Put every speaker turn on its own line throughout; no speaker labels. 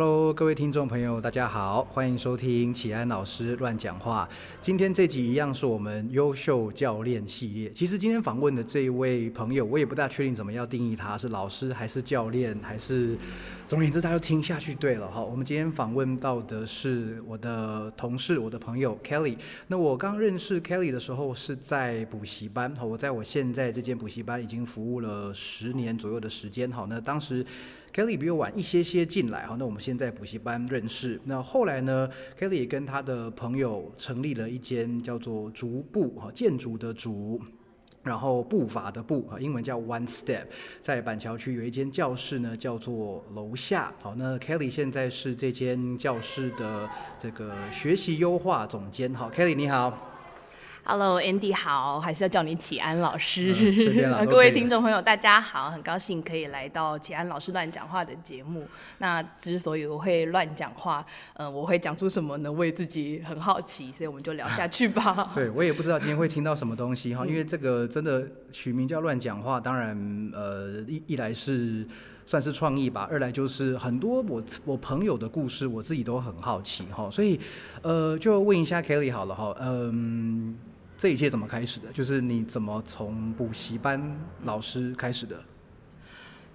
Hello，各位听众朋友，大家好，欢迎收听启安老师乱讲话。今天这集一样是我们优秀教练系列。其实今天访问的这一位朋友，我也不大确定怎么要定义他是老师还是教练，还是总而言之，大家听下去对了哈。我们今天访问到的是我的同事，我的朋友 Kelly。那我刚认识 Kelly 的时候是在补习班哈，我在我现在这间补习班已经服务了十年左右的时间哈。那当时。Kelly 比我晚一些些进来哈，那我们先在补习班认识。那后来呢，Kelly 也跟他的朋友成立了一间叫做“竹步”哈，建筑的竹，然后步伐的步啊，英文叫 One Step，在板桥区有一间教室呢，叫做楼下。好，那 Kelly 现在是这间教室的这个学习优化总监。好，Kelly 你好。
Hello，Andy 好，还是要叫你启安老师。
嗯、
各位听众朋友，大家好，很高兴可以来到启安老师乱讲话的节目。那之所以我会乱讲话，嗯，我会讲出什么呢？我也自己很好奇，所以我们就聊下去吧。
对，我也不知道今天会听到什么东西哈，因为这个真的取名叫乱讲话，当然，呃，一一来是算是创意吧，二来就是很多我我朋友的故事，我自己都很好奇哈，所以，呃，就问一下 Kelly 好了哈，嗯。这一切怎么开始的？就是你怎么从补习班老师开始的？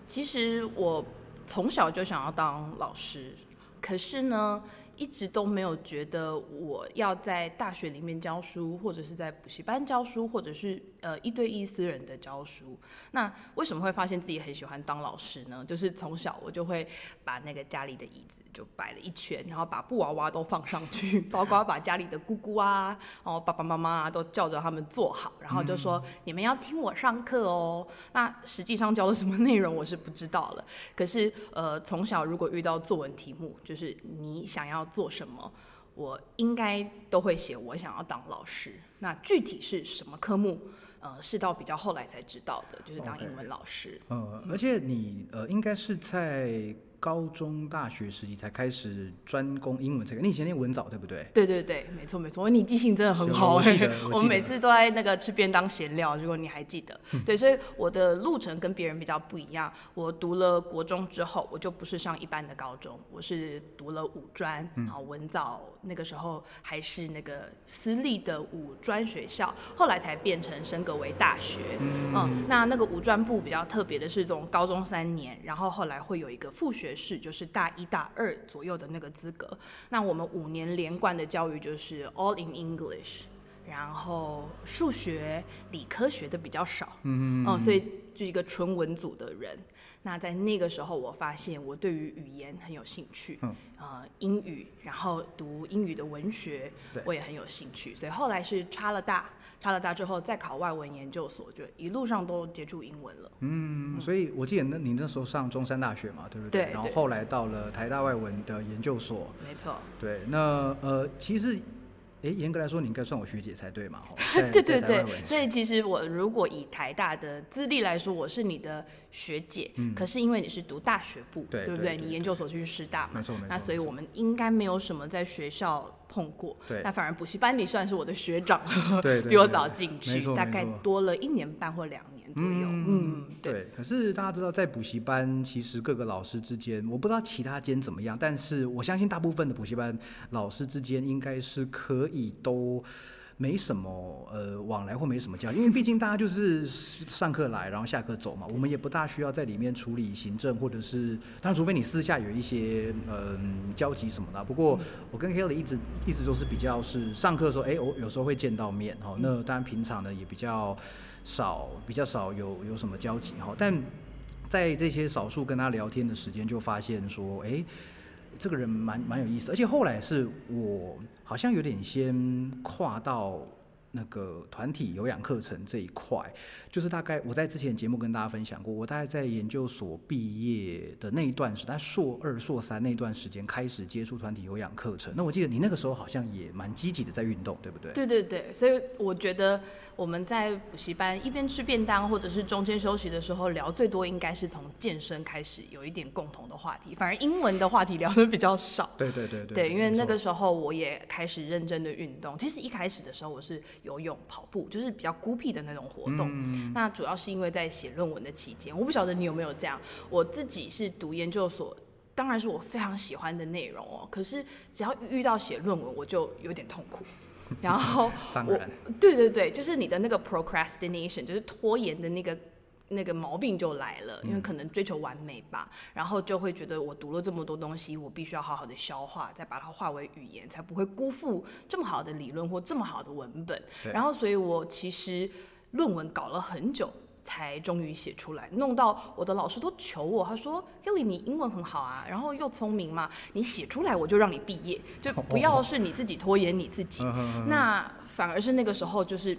其实我从小就想要当老师，可是呢，一直都没有觉得我要在大学里面教书，或者是在补习班教书，或者是。呃，一对一私人的教书，那为什么会发现自己很喜欢当老师呢？就是从小我就会把那个家里的椅子就摆了一圈，然后把布娃娃都放上去，包括把家里的姑姑啊，然后爸爸妈妈啊都叫着他们坐好，然后就说你们要听我上课哦。那实际上教的什么内容我是不知道了，可是呃，从小如果遇到作文题目，就是你想要做什么，我应该都会写我想要当老师。那具体是什么科目？呃，是到比较后来才知道的，就是当英文老师。
呃，而且你呃，应该是在。高中、大学时期才开始专攻英文这个，你以前念文藻对不对？
对对对，没错没错，你记性真的很好
哎。
我们每次都在那个吃便当闲聊，如果你还记得。对，所以我的路程跟别人比较不一样。我读了国中之后，我就不是上一般的高中，我是读了五专，然后文藻那个时候还是那个私立的五专学校，后来才变成升格为大学。嗯，那那个五专部比较特别的是，从高中三年，然后后来会有一个复学。是，就是大一、大二左右的那个资格。那我们五年连贯的教育就是 all in English，然后数学、理科学的比较少。嗯嗯。所以就一个纯文组的人。那在那个时候，我发现我对于语言很有兴趣。嗯。呃，英语，然后读英语的文学，我也很有兴趣。所以后来是差了大。插了大之后，再考外文研究所，就一路上都接触英文了。
嗯，所以我记得那你那时候上中山大学嘛，对不对？
对。
然后后来到了台大外文的研究所。
没错。
对，那呃，其实。哎，严格来说，你应该算我学姐才对嘛？
对对 对，所以其实我如果以台大的资历来说，我是你的学姐。嗯。可是因为你是读大学部，对不对？你研究所去师大嘛？
没错没错。
那所以我们应该没有什么在学校碰过。
对。
那反而补习班里算是我的学长，
对，
比我早进去，大概多了一年半或两年。左右，嗯，
对。可是大家知道，在补习班，其实各个老师之间，我不知道其他间怎么样，但是我相信大部分的补习班老师之间应该是可以都没什么呃往来或没什么交，因为毕竟大家就是上课来，然后下课走嘛，我们也不大需要在里面处理行政或者是，当然除非你私下有一些嗯交集什么的。不过我跟 Kelly 一直一直都是比较是上课的时候，哎，我有时候会见到面哈，那当然平常呢也比较。少比较少有有什么交集哈，但在这些少数跟他聊天的时间，就发现说，哎，这个人蛮蛮有意思，而且后来是我好像有点先跨到。那个团体有氧课程这一块，就是大概我在之前节目跟大家分享过，我大概在研究所毕业的那一段时，在硕二、硕三那段时间开始接触团体有氧课程。那我记得你那个时候好像也蛮积极的在运动，对不对？
对对对，所以我觉得我们在补习班一边吃便当，或者是中间休息的时候聊最多，应该是从健身开始有一点共同的话题，反而英文的话题聊的比较少。
对对对对。
对，因为那个时候我也开始认真的运动。其实一开始的时候我是。游泳、跑步，就是比较孤僻的那种活动。那主要是因为在写论文的期间，我不晓得你有没有这样。我自己是读研究所当然是我非常喜欢的内容哦。可是只要遇到写论文，我就有点痛苦。然后 我
当然，
对对对，就是你的那个 procrastination，就是拖延的那个那个毛病就来了，因为可能追求完美吧，然后就会觉得我读了这么多东西，我必须要好好的消化，再把它化为语言，才不会辜负这么好的理论或这么好的文本。然后，所以我其实论文搞了很久。才终于写出来，弄到我的老师都求我，他说：“Hilly，你英文很好啊，然后又聪明嘛，你写出来我就让你毕业，就不 要是你自己拖延你自己。那反而是那个时候就是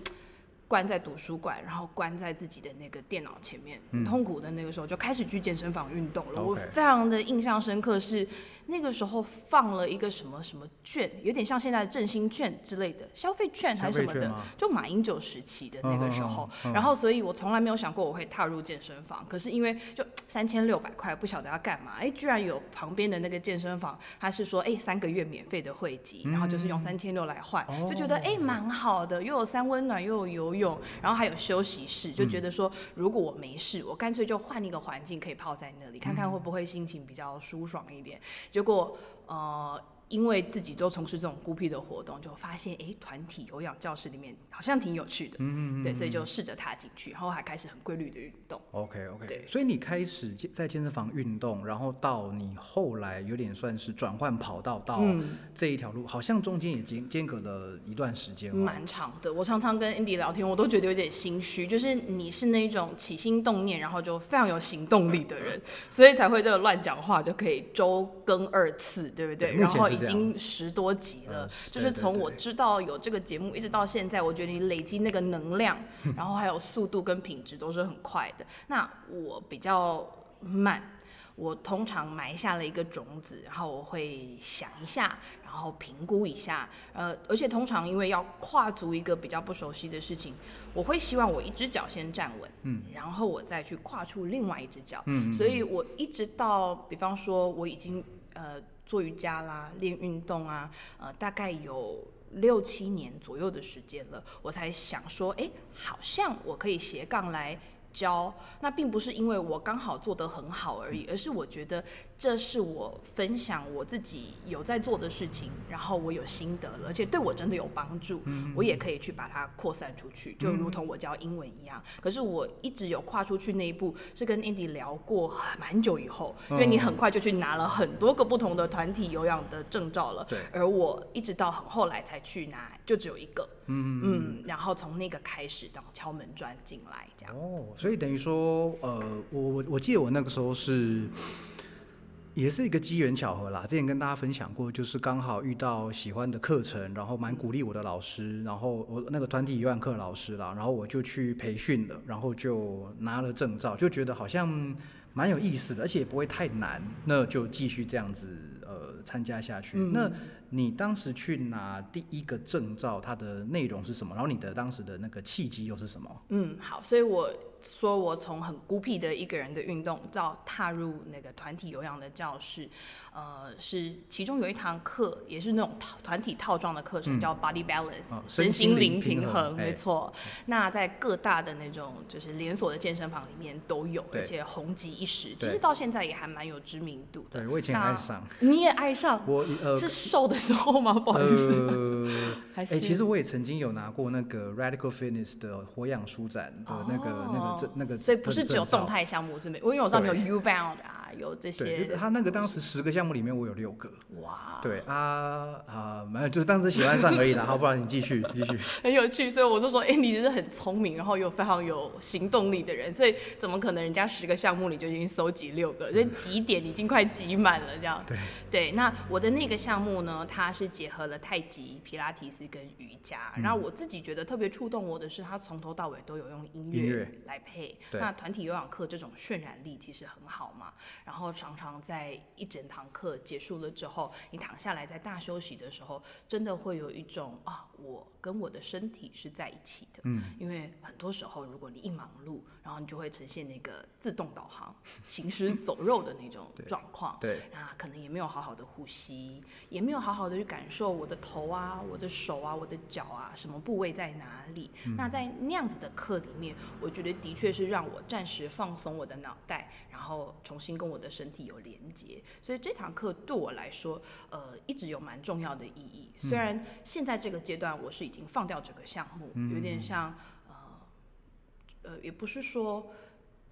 关在图书馆，然后关在自己的那个电脑前面，很痛苦的那个时候就开始去健身房运动了。我非常的印象深刻是那个时候放了一个什么什么券，有点像现在的振兴券之类的消费券还是什么的就马英九时期的那个时候。
嗯嗯嗯。嗯
然后所以我从来没有想过我会踏入健身房，可是因为就三千六百块不晓得要干嘛，哎，居然有旁边的那个健身房，他是说哎三个月免费的会籍，然后就是用三千六来换，
哦
就觉得哎蛮好的，又有三温暖，又有游泳，然后还有休息室，就觉得说如果我没事，我干脆就换一个环境可以泡在那里，看看会不会心情比较舒爽一点。结果呃。因为自己都从事这种孤僻的活动，就发现哎，团体有氧教室里面好像挺有趣的，
嗯嗯嗯
对，所以就试着踏进去，然后还开始很规律的运动。
OK OK，
对
所以你开始健在健身房运动，然后到你后来有点算是转换跑道到
嗯
这一条路，好像中间也间间隔了一段时间哦。
蛮长的。我常常跟 Andy 聊天，我都觉得有点心虚，就是你是那种起心动念，然后就非常有行动力的人，所以才会这个乱讲话就可以周更二次，对不对？
对
然后经十多集了，
嗯
就是从我知道有这个节目一直到现在，我觉得你累积那个能量，然后还有速度跟品质都是很快的。那我比较慢。我通常埋下了一个种子，然后我会想一下，然后评估一下，呃，而且通常因为要跨足一个比较不熟悉的事情，我会希望我一只脚先站稳，嗯，然后我再去跨出另外一只脚，
嗯嗯。
所以我一直到，比方说我已经呃做瑜伽啦、练运动啊，呃，大概有六七年左右的时间了，我才想说，哎，好像我可以斜杠来。教那并不是因为我刚好做得很好而已，而是我觉得这是我分享我自己有在做的事情，然后我有心得了，而且对我真的有帮助，我也可以去把它扩散出去，就如同我教英文一样。可是我一直有跨出去那一步，是跟 Andy 聊过很蛮久以后，因为你很快就去拿了很多个不同的团体有氧的证照了，
对。
而我一直到很后来才去拿，就只有一个，
嗯。
嗯，然后从那个开始当敲门砖进来这样。
哦，所以等于说，呃，我我我记得我那个时候是，也是一个机缘巧合啦。之前跟大家分享过，就是刚好遇到喜欢的课程，然后蛮鼓励我的老师，然后我那个团体一万课老师啦，然后我就去培训了，然后就拿了证照，就觉得好像蛮有意思的，而且也不会太难，那就继续这样子呃参加下去。
嗯
那你当时去拿第一个证照，它的内容是什么？然后你的当时的那个契机又是什么？
嗯，好，所以我说我从很孤僻的一个人的运动，到踏入那个团体有氧的教室，呃，是其中有一堂课，也是那种套团体套装的课程，
嗯
叫 Body Balance，、
哦
身
身心
心灵
灵平衡
没错。那在各大的那种就是连锁的健身房里面都有，而且红极一时，其实到现在也还蛮有知名度的。
对我以前很爱上，
你也爱上？
我呃
是瘦的时候吗？不好意思，
呃，哎、
还是
其实我也曾经有拿过那个 Radical Fitness 的活氧舒展的那个、那个
所以不是只有动
态。
态项目这边，因为我知道你有 U Bound 啊，有这，些。
他那个当时十个项目里面我有六个，
哇，
对啊啊，没有，就是当时喜欢上而已啦。好，不然你继续继续。
很有趣，所以我就说，哎、你就是很聪明，然后又非常有行动力的人，所以怎么可能人家十个项目你就已经收集六个，所以几点已经快集满了这样。
对
对，那我的那个项目呢，它是结合了太极、皮拉提斯跟瑜伽，
嗯
然后我自己觉得特别触动我的是，他从头到尾都有用音乐来配。
对
那团体有氧课这种渲染力其实很好嘛，然后常常在一整堂课结束了之后，你躺下来在大休息的时候，真的会有一种啊，我跟我的身体是在一起的。
嗯，
因为很多时候，如果你一忙碌，然后你就会呈现那个自动导航、行尸走肉的那种 状况。
对，
那可能也没有好好的呼吸，也没有好好的去感受我的头啊、我的手啊、我的脚啊，什么部位在哪里。那在那样子的课里面，我觉得的确是让我暂时放松我的脑袋，然后重新跟我我的身体有连接，所以这堂课对我来说，呃，一直有蛮重要的意义。虽然现在这个阶段我是已经放掉这个项目，有点像呃呃，也不是说。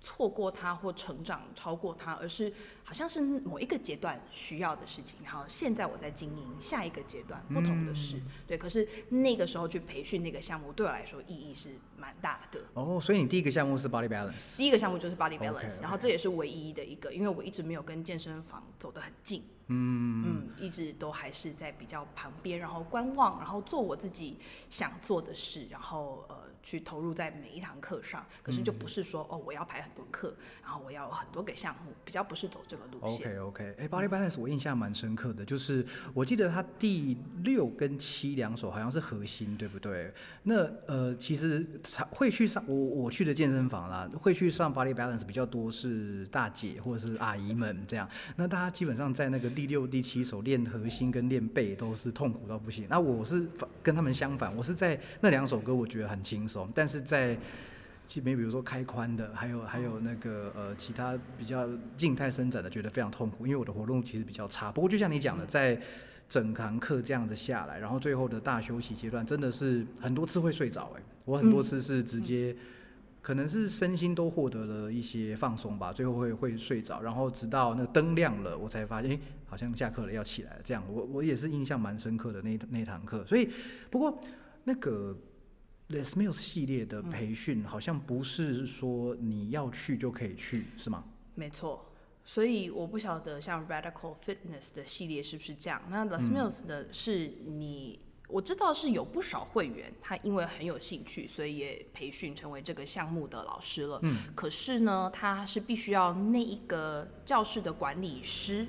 错过它或成长超过它，而是好像是某一个阶段需要的事情。然后现在我在经营下一个阶段不同的事，对。可是那个时候去培训那个项目，对我来说意义是蛮大的。
哦，所以你第一个项目是 Body Balance，
第一个项目就是 Body Balance，然后这也是唯一的一个，因为我一直没有跟健身房走得很近，嗯嗯，一直都还是在比较旁边，然后观望，然后做我自己想做的事，然后呃。去投入在每一堂课上，可是就不是说哦，我要排很多课，然后我要很多个项目，比较不是走这个路
线。OK OK，哎，Body Balance 我印象蛮深刻的，就是我记得它第六跟七两首好像是核心，对不对？那呃，其实会去上我我去的健身房啦，会去上 Body Balance 比较多是大姐或者是阿姨们这样。那大家基本上在那个第六、第七首练核心跟练背都是痛苦到不行。那我是跟他们相反，我是在那两首歌我觉得很轻松。但是在基本，比如说开髋的，还有还有那个呃其他比较静态伸展的，觉得非常痛苦，因为我的活动其实比较差。不过就像你讲的，在整堂课这样子下来，然后最后的大休息阶段，真的是很多次会睡着。哎，我很多次是直接可能是身心都获得了一些放松吧，最后会会睡着，然后直到那灯亮了，我才发现，哎，好像下课了，要起来了。这样，我我也是印象蛮深刻的那那堂课。所以，不过那个。Les Mills 系列的培训好像不是说你要去就可以去，是吗？
没错，所以我不晓得像 Radical Fitness 的系列是不是这样。那 Les Mills 的是你，我知道是有不少会员，他因为很有兴趣，所以也培训成为这个项目的老师了。嗯，可是呢，他是必须要那一个教室的管理师，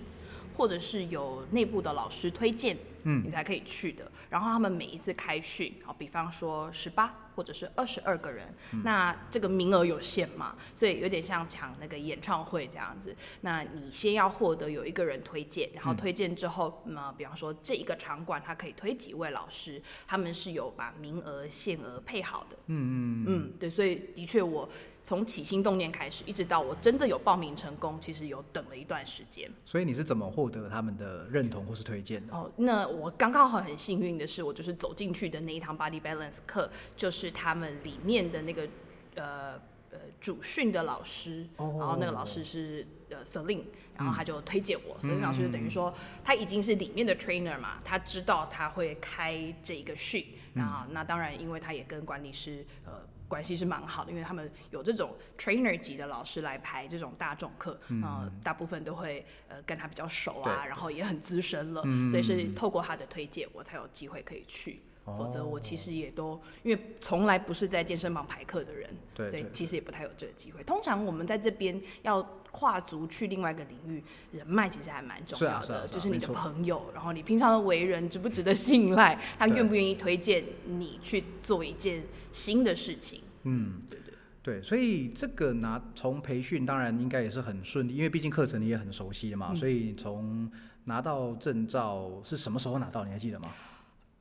或者是有内部的老师推荐。嗯，你才可以去的。然后他们每一次开训，好，比方说十八或者是二十二个人，那这个名额有限嘛，所以有点像抢那个演唱会这样子。那你先要获得有一个人推荐，然后推荐之后，那比方说这一个场馆它可以推几位老师，他们是有把名额限额配好的。嗯嗯嗯，对，所以的确我。从起心动念开始，一直到我真的有报名成功，其实有等了一段时间。
所以你是怎么获得他们的认同或是推荐的？
哦，那我刚刚好很幸运的是，我就是走进去的那一堂 Body Balance 课，就是他们里面的那个呃呃主训的老师，然后那个老师是呃 Celine，然后他就推荐我。Celine 老师就等于说他已经是里面的 trainer 嘛，他知道他会开这一个训，然后那当然因为他也跟管理师呃。关系是蛮好的，因为他们有这种 trainer 级的老师来排这种大众课，嗯，大部分都会呃跟他比较熟啊，然后也很资深了，所以是透过他的推荐，我才有机会可以去。否则我其实也都因为从来不是在健身房排课的人，
对，
所以其实也不太有这个机会。通常我们在这边要跨足去另外一个领域，人脉其实还蛮重要的，就是你的朋友，然后你平常的为人值不值得信赖，他愿不愿意推荐你去做一件新的事情。嗯，对对
对，所以这个拿从培训当然应该也是很顺利，因为毕竟课程你也很熟悉的嘛，所以从拿到证照是什么时候拿到？你还记得吗？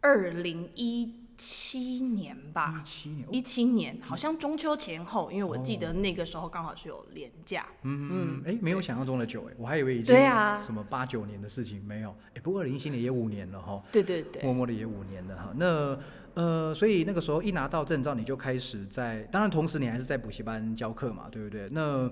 二零一七年吧，
一七年，
一七年，好像中秋前后，因为我记得那个时候刚好是有年假。
嗯嗯，哎，没有想象中的久哎，我还以为已经什么八九年的事情，没有。哎，不过二零一七年也五年了哈。
对对对，
默默的也五年了哈。那呃，所以那个时候一拿到证照，你就开始在，当然同时你还是在补习班教课嘛，对不对？那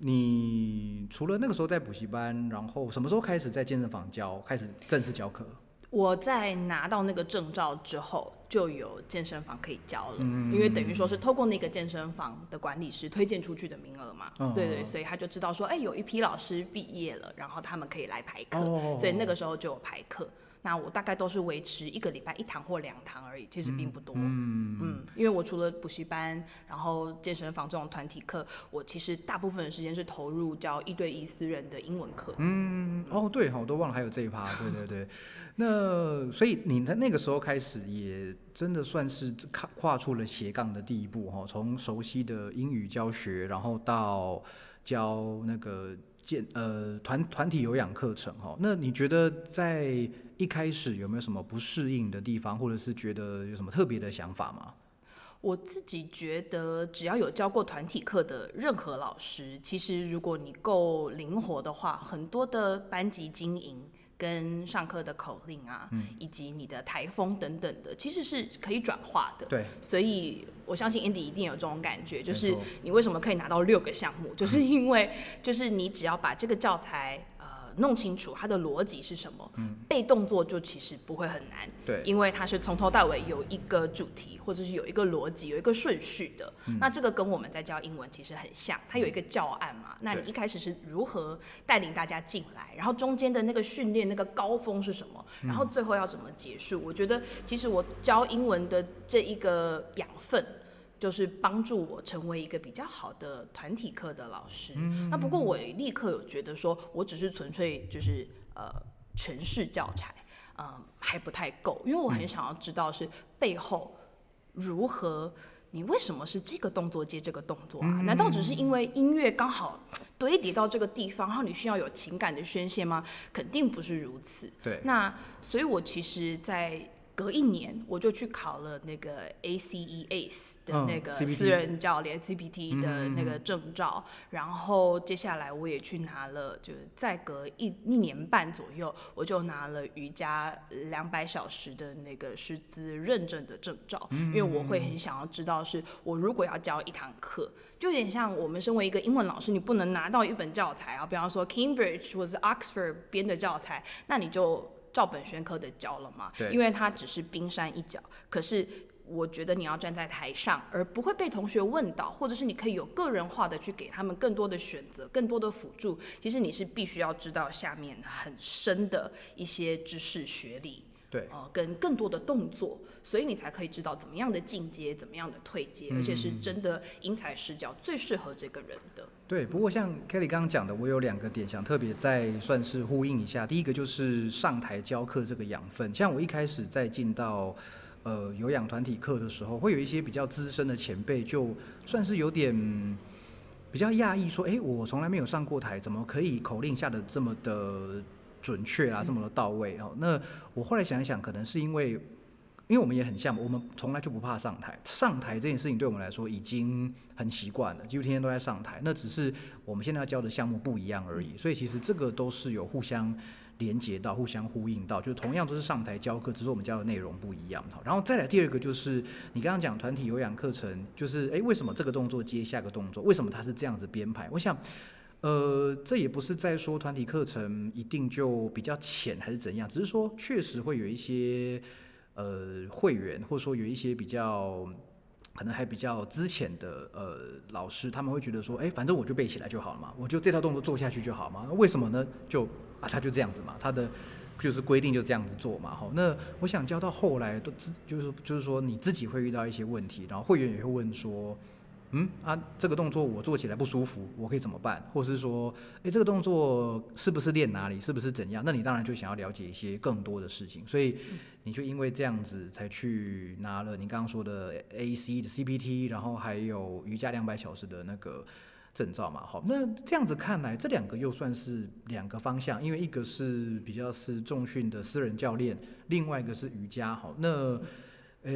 你除了那个时候在补习班，然后什么时候开始在健身房教，开始正式教课？
我在拿到那个证照之后，就有健身房可以教了，因为等于说是透过那个健身房的管理师推荐出去的名额嘛，对对，所以他就知道说，哎，有一批老师毕业了，然后他们可以来排课，所以那个时候就有排课。那我大概都是维持一个礼拜一堂或两堂而已，其实并不多。嗯嗯，因为我除了补习班，然后健身房这种团体课，我其实大部分的时间是投入教一对一私人的英文课。
嗯哦，对哈，我都忘了还有这一趴。对对对，那所以你在那个时候开始，也真的算是跨跨出了斜杠的第一步哈，从熟悉的英语教学，然后到教那个健呃团团体有氧课程哈。那你觉得在一开始有没有什么不适应的地方，或者是觉得有什么特别的想法吗？
我自己觉得，只要有教过团体课的任何老师，其实如果你够灵活的话，很多的班级经营跟上课的口令啊，以及你的台风等等的，其实是可以转化的。
对，
所以我相信 Andy 一定有这种感觉，就是你为什么可以拿到六个项目，就是因为就是你只要把这个教材呃弄清楚它的逻辑是什么，被动作就其实不会很难。
对，
因为它是从头到尾有一个主题，或者是有一个逻辑、有一个顺序的。那这个跟我们在教英文其实很像，它有一个教案嘛。那你一开始是如何带领大家进来，然后中间的那个训练那个高峰是什么，然后最后要怎么结束？我觉得其实我教英文的这一个养分。就是帮助我成为一个比较好的团体课的老师。那不过我立刻有觉得说，我只是纯粹就是呃诠释教材，嗯，还不太够，因为我很想要知道是背后如何。你为什么是这个动作接这个动作啊？难道只是因为音乐刚好堆叠到这个地方，然后你需要有情感的宣泄吗？肯定不是如此。
对，
那所以，我其实，在隔一年，我就去考了那个 ACE ACE 的
嗯
那个私人教练 CPT 的那个证照，然后接下来我也去拿了，就是再隔一一年半左右，我就拿了瑜伽两百小时的那个师资认证的证照，因为我会很想要知道，是我如果要教一堂课。就有点像我们身为一个英文老师，你不能拿到一本教材啊，比方说 Cambridge 或者是 Oxford 编的教材，那你就照本宣科的教了嘛。
对
因为它只是冰山一角。可是我觉得你要站在台上，而不会被同学问到，或者是你可以有个人化的去给他们更多的选择、更多的辅助。其实你是必须要知道下面很深的一些知识学理。
对，
呃，跟更多的动作，所以你才可以知道怎么样的进阶，怎么样的退阶，而且是真的因材施教，最适合这个人的。
对，不过像 Kelly 刚刚讲的，我有两个点想特别再算是呼应一下。第一个就是上台教课这个养分，像我一开始在进到呃有氧团体课的时候，会有一些比较资深的前辈，就算是有点比较讶异，说：“哎，我从来没有上过台，怎么可以口令下的这么的准确啊，这么的到位？”哦，那我后来想一想，可能是因为。因为我们也很像，我们从来就不怕上台。上台这件事情对我们来说已经很习惯了，几乎天天都在上台。那只是我们现在要教的项目不一样而已。所以其实这个都是有互相连接到、互相呼应到，就是同样都是上台教课，只是我们教的内容不一样。好，然后再来第二个就是你刚刚讲团体有氧课程，就是诶，为什么这个动作接下个动作？为什么它是这样子编排？我想。呃，这也不是在说团体课程一定就比较浅还是怎样，只是说确实会有一些呃会员，或者说有一些比较可能还比较资浅的呃老师，他们会觉得说，哎，反正我就背起来就好了嘛，我就这套动作做下去就好嘛。为什么呢？就啊，他就这样子嘛，他的就是规定就这样子做嘛。好，那我想教到后来都自就是就是说你自己会遇到一些问题，然后会员也会问说。嗯啊，这个动作我做起来不舒服，我可以怎么办？或是说，诶，这个动作是不是练哪里，是不是怎样？那你当然就想要了解一些更多的事情，所以你就因为这样子才去拿了你刚刚说的 AC 的 CPT，然后还有瑜伽两百小时的那个证照嘛。好，那这样子看来，这两个又算是两个方向，因为一个是比较是重训的私人教练，另外一个是瑜伽。好，那。呃，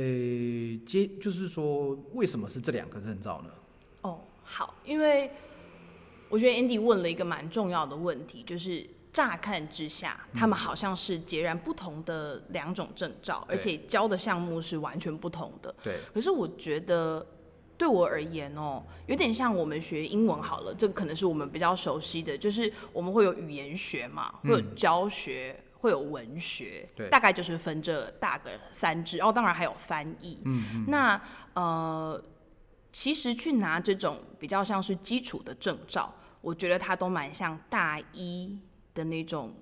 接就是说，为什么是这两个证照呢？
哦，好，因为我觉得 Andy 问了一个蛮重要的问题，就是乍看之下，他们好像是截然不同的两种证照，而且教的项目是完全不同的。
对，
可是我觉得对我而言哦，有点像我们学英文好了，这个可能是我们比较熟悉的，就是我们会有语言学嘛，会有教学。会有文学，
对
大概就是分这大个三支，然、后当然还有翻译。
嗯嗯，
那呃，其实去拿这种比较像是基础的证照，我觉得它都蛮像大一的那种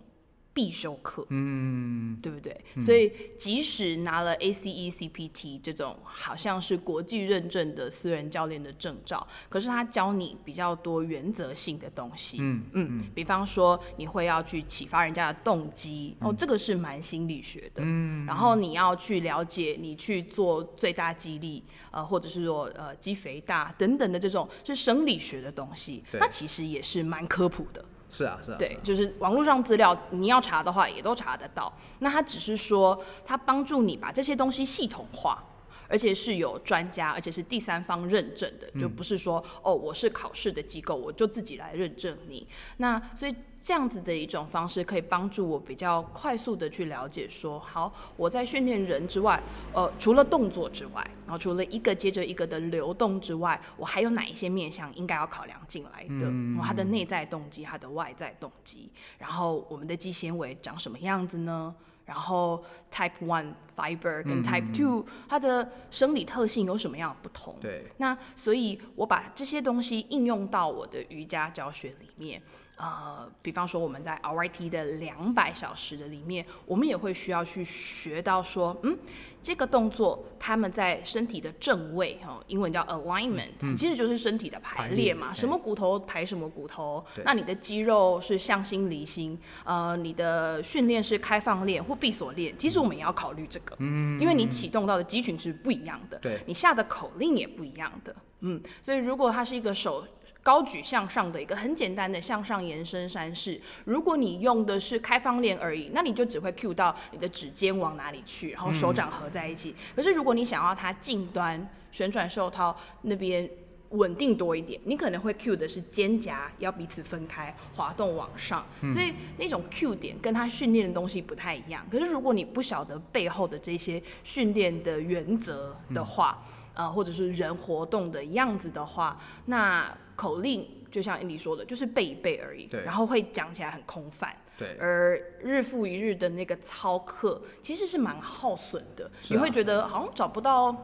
必修课，
嗯，
对不对？所以即使拿了 ACE CPT 这种好像是国际认证的私人教练的证照，可是他教你比较多原则性的东西。
嗯
嗯，比方说你会要去启发人家的动机，
嗯
哦，这个是蛮心理学的。嗯，然后你要去了解你去做最大激励，呃，或者是说呃肌肥大等等的这种是生理学的东西，那其实也是蛮科普的。
是啊是啊，
对，就是网络上资料你要查的话，也都查得到。那它只是说，它帮助你把这些东西系统化，而且是有专家，而且是第三方认证的，就不是说哦我是考试的机构，我就自己来认证你。那所以。这样子的一种方式可以帮助我比较快速的去了解，说好我在训练人之外，呃，除了动作之外，然后除了一个接着一个的流动之外，我还有哪一些面向应该要考量进来的？嗯，它的内在动机，它的外在动机，然后我们的肌纤维长什么样子呢？然后 Type One Fiber 跟 Type Two 它的生理特性有什么样的不同？
对，
那所以我把这些东西应用到我的瑜伽教学里面。呃，比方说我们在 RYT 的两百小时的里面，我们也会需要去学到说，嗯，这个动作他们在身体的正位，哈，英文叫 alignment，其实就是身体的排列嘛，什么骨头排什么骨头，那你的肌肉是向心离心，呃，你的训练是开放链或闭锁链，其实我们也要考虑这个，嗯，因为你启动到的肌群是不一样的，
对，
你下的口令也不一样的，嗯，所以如果它是一个手。高举向上的一个很简单的向上延伸山式，如果你用的是开放链而已，那你就只会 cue 到你的指尖往哪里去，然后手掌合在一起。可是如果你想要它近端旋转袖套那边稳定多一点，你可能会 cue 的是肩胛要彼此分开滑动往上，所以那种 cue 点跟它训练的东西不太一样。可是如果你不晓得背后的这些训练的原则的话，呃，或者是人活动的样子的话，那口令就像印迪说的，就是背一背而已，
对，
然后会讲起来很空泛，
对，
而日复一日的那个操课其实是蛮耗损的，你会觉得好像找不到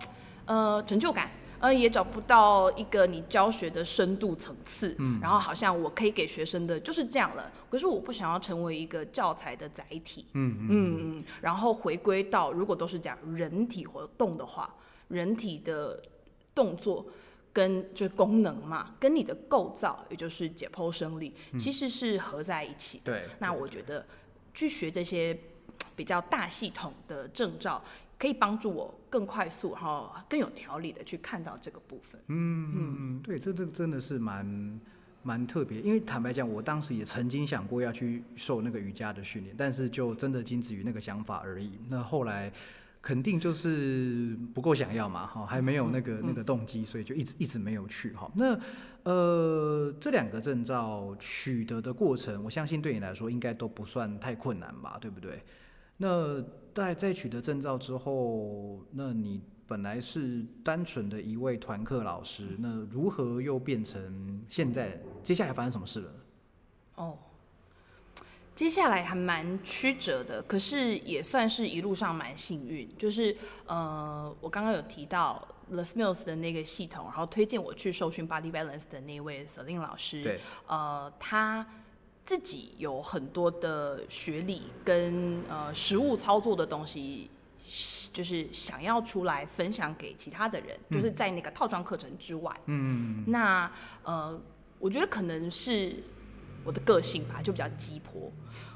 呃成就感，呃也找不到一个你教学的深度层次，嗯，然后好像我可以给学生的就是这样了，可是我不想要成为一个教材的载体，嗯嗯嗯，然后回归到如果都是讲人体活动的话，人体的动作。跟就功能嘛，跟你的构造，也就是解剖生理，其实是合在一起。
对，
那我觉得去学这些比较大系统的证照，可以帮助我更快速然后，更有条理的去看到这个部分。
嗯嗯嗯，对，这这真的是蛮蛮特别。因为坦白讲，我当时也曾经想过要去受那个瑜伽的训练，但是就真的仅止于那个想法而已。那后来。肯定就是不够想要嘛，哈，还没有那个那个动机，所以就一直一直没有去，哈。那呃，这两个证照取得的过程，我相信对你来说应该都不算太困难吧，对不对？那在在取得证照之后，那你本来是单纯的一位团课老师，那如何又变成现在？接下来发生什么事了？哦。
接下来还蛮曲折的，可是也算是一路上蛮幸运。就是呃，我刚刚有提到 The Smiles 的那个系统，然后推荐我去受训 Body Balance 的那位 Selin 老师。
对。
呃，他自己有很多的学历跟呃实物操作的东西，就是想要出来分享给其他的人，就是在那个套装课程之外。嗯。那呃，我觉得可能是。我的个性吧，就比较鸡婆。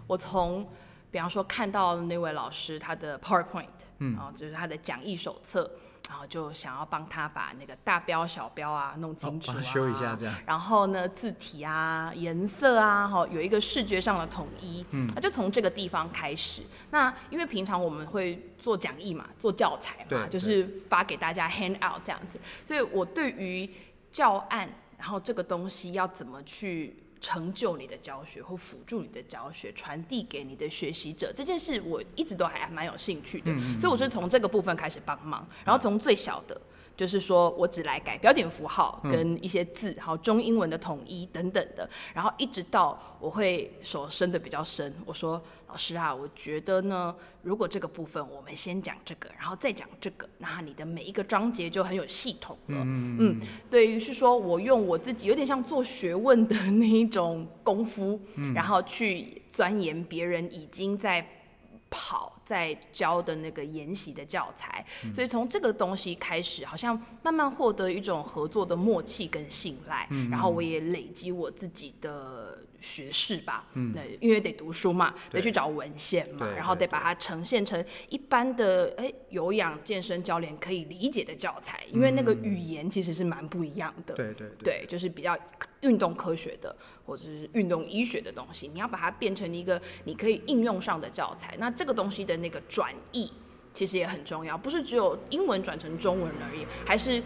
我从，比方说看到那位老师他的 PowerPoint，嗯，然后就是他的讲义手册，然后就想要帮他把那个大标小标啊弄清楚啊，
修一下这样。
然后呢，字体啊、颜色啊，哈，有一个视觉上的统一，嗯，那就从这个地方开始。那因为平常我们会做讲义嘛，做教材嘛，就是发给大家 hand out 这样子，所以我对于教案，然后这个东西要怎么去。成就你的教学或辅助你的教学，传递给你的学习者这件事，我一直都还蛮有兴趣的，所以我是从这个部分开始帮忙，然后从最小的。就是说我只来改标点符号跟一些字，然后中英文的统一等等的，然后一直到我会手伸的比较深。我说老师啊，我觉得呢，如果这个部分我们先讲这个，然后再讲这个，那你的每一个章节就很有系统了。嗯嗯。对于是说我用我自己有点像做学问的 那一种功夫，然后去钻研别人已经在。跑在教的那个研习的教材，所以从这个东西开始，好像慢慢获得一种合作的默契跟信赖，然后我也累积我自己的学士吧，嗯，因为得读书嘛，得去找文献嘛，然后得把它呈现成一般的哎有氧健身教练可以理解的教材，因为那个语言其实是蛮不一样的，
对对
对，就是比较运动科学的。或者是运动医学的东西，你要把它变成一个你可以应用上的教材。那这个东西的那个转译，其实也很重要，不是只有英文转成中文而已，还是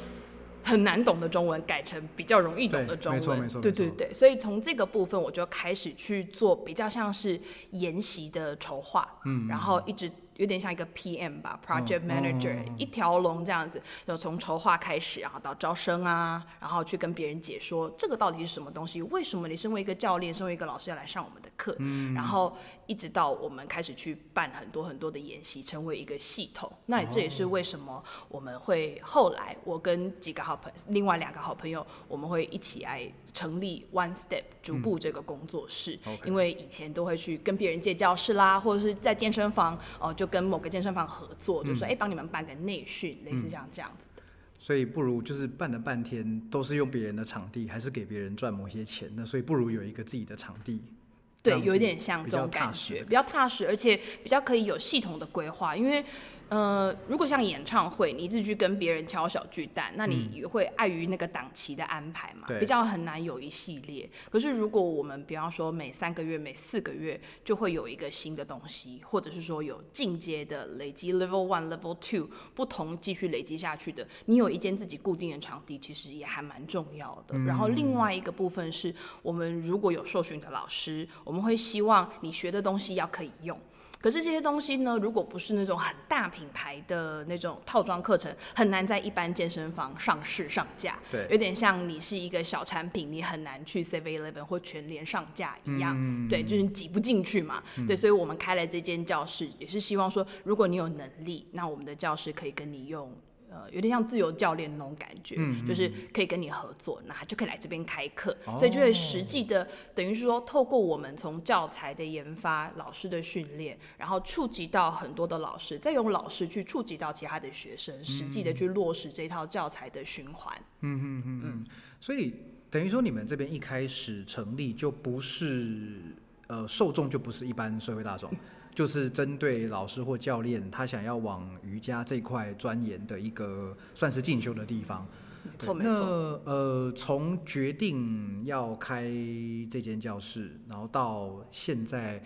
很难懂的中文改成比较容易懂的中文。
没错没错
对对对，所以从这个部分我就开始去做比较像是研习的筹划，嗯，然后一直。有点像一个 PM 吧，Project Manager，、
哦。
一条龙这样子，有从筹划开始，然后到招生啊，然后去跟别人解说这个到底是什么东西，为什么你身为一个教练，身为一个老师要来上我们的课，然后一直到我们开始去办很多很多的演习，成为一个系统。那这也是为什么我们会后来我跟几个好朋另外两个好朋友，我们会一起来成立 One Step 逐步这个工作室因为以前都会去跟别人借教室啦，或者是在健身房哦、就跟某个健身房合作，就说哎帮、你们办个内训，类似像这样子的。
所以不如就是办了半天都是用别人的场地，还是给别人赚某些钱呢？所以不如有一个自己的场地。这
对，有一点像这种感觉，比较踏实，而且比较可以有系统的规划。因为，呃，如果像演唱会，你一直去跟别人敲小巨蛋，那你也会碍于那个档期的安排嘛，
嗯
比较很难有一系列。可是如果我们比方说每三个月、每四个月就会有一个新的东西，或者是说有进阶的累积 level one、level two 不同继续累积下去的，你有一间自己固定的场地，其实也还蛮重要的。然后另外一个部分是我们如果有受训的老师，我们会希望你学的东西要可以用。可是这些东西呢，如果不是那种很大品牌的那种套装课程，很难在一般健身房上市上架。
对
有点像你是一个小产品，你很难去 Seven Eleven 或全联上架一样。
嗯
对，就是你挤不进去嘛。对，所以我们开了这间教室，也是希望说，如果你有能力，那我们的教室可以跟你用。呃，有点像自由教练那种感觉，
嗯
就是可以跟你合作，那就可以来这边开课，
哦。
所以就会实际的，等于是说，透过我们从教材的研发、老师的训练，然后触及到很多的老师，再用老师去触及到其他的学生，实际的去落实这套教材的循环。嗯嗯嗯嗯。
所以等于说你们这边一开始成立就不是呃受众就不是一般社会大众，就是针对老师或教练他想要往瑜伽这块钻研的一个算是进修的地方。对
没错，没
那
错。
呃，从决定要开这间教室，然后到现在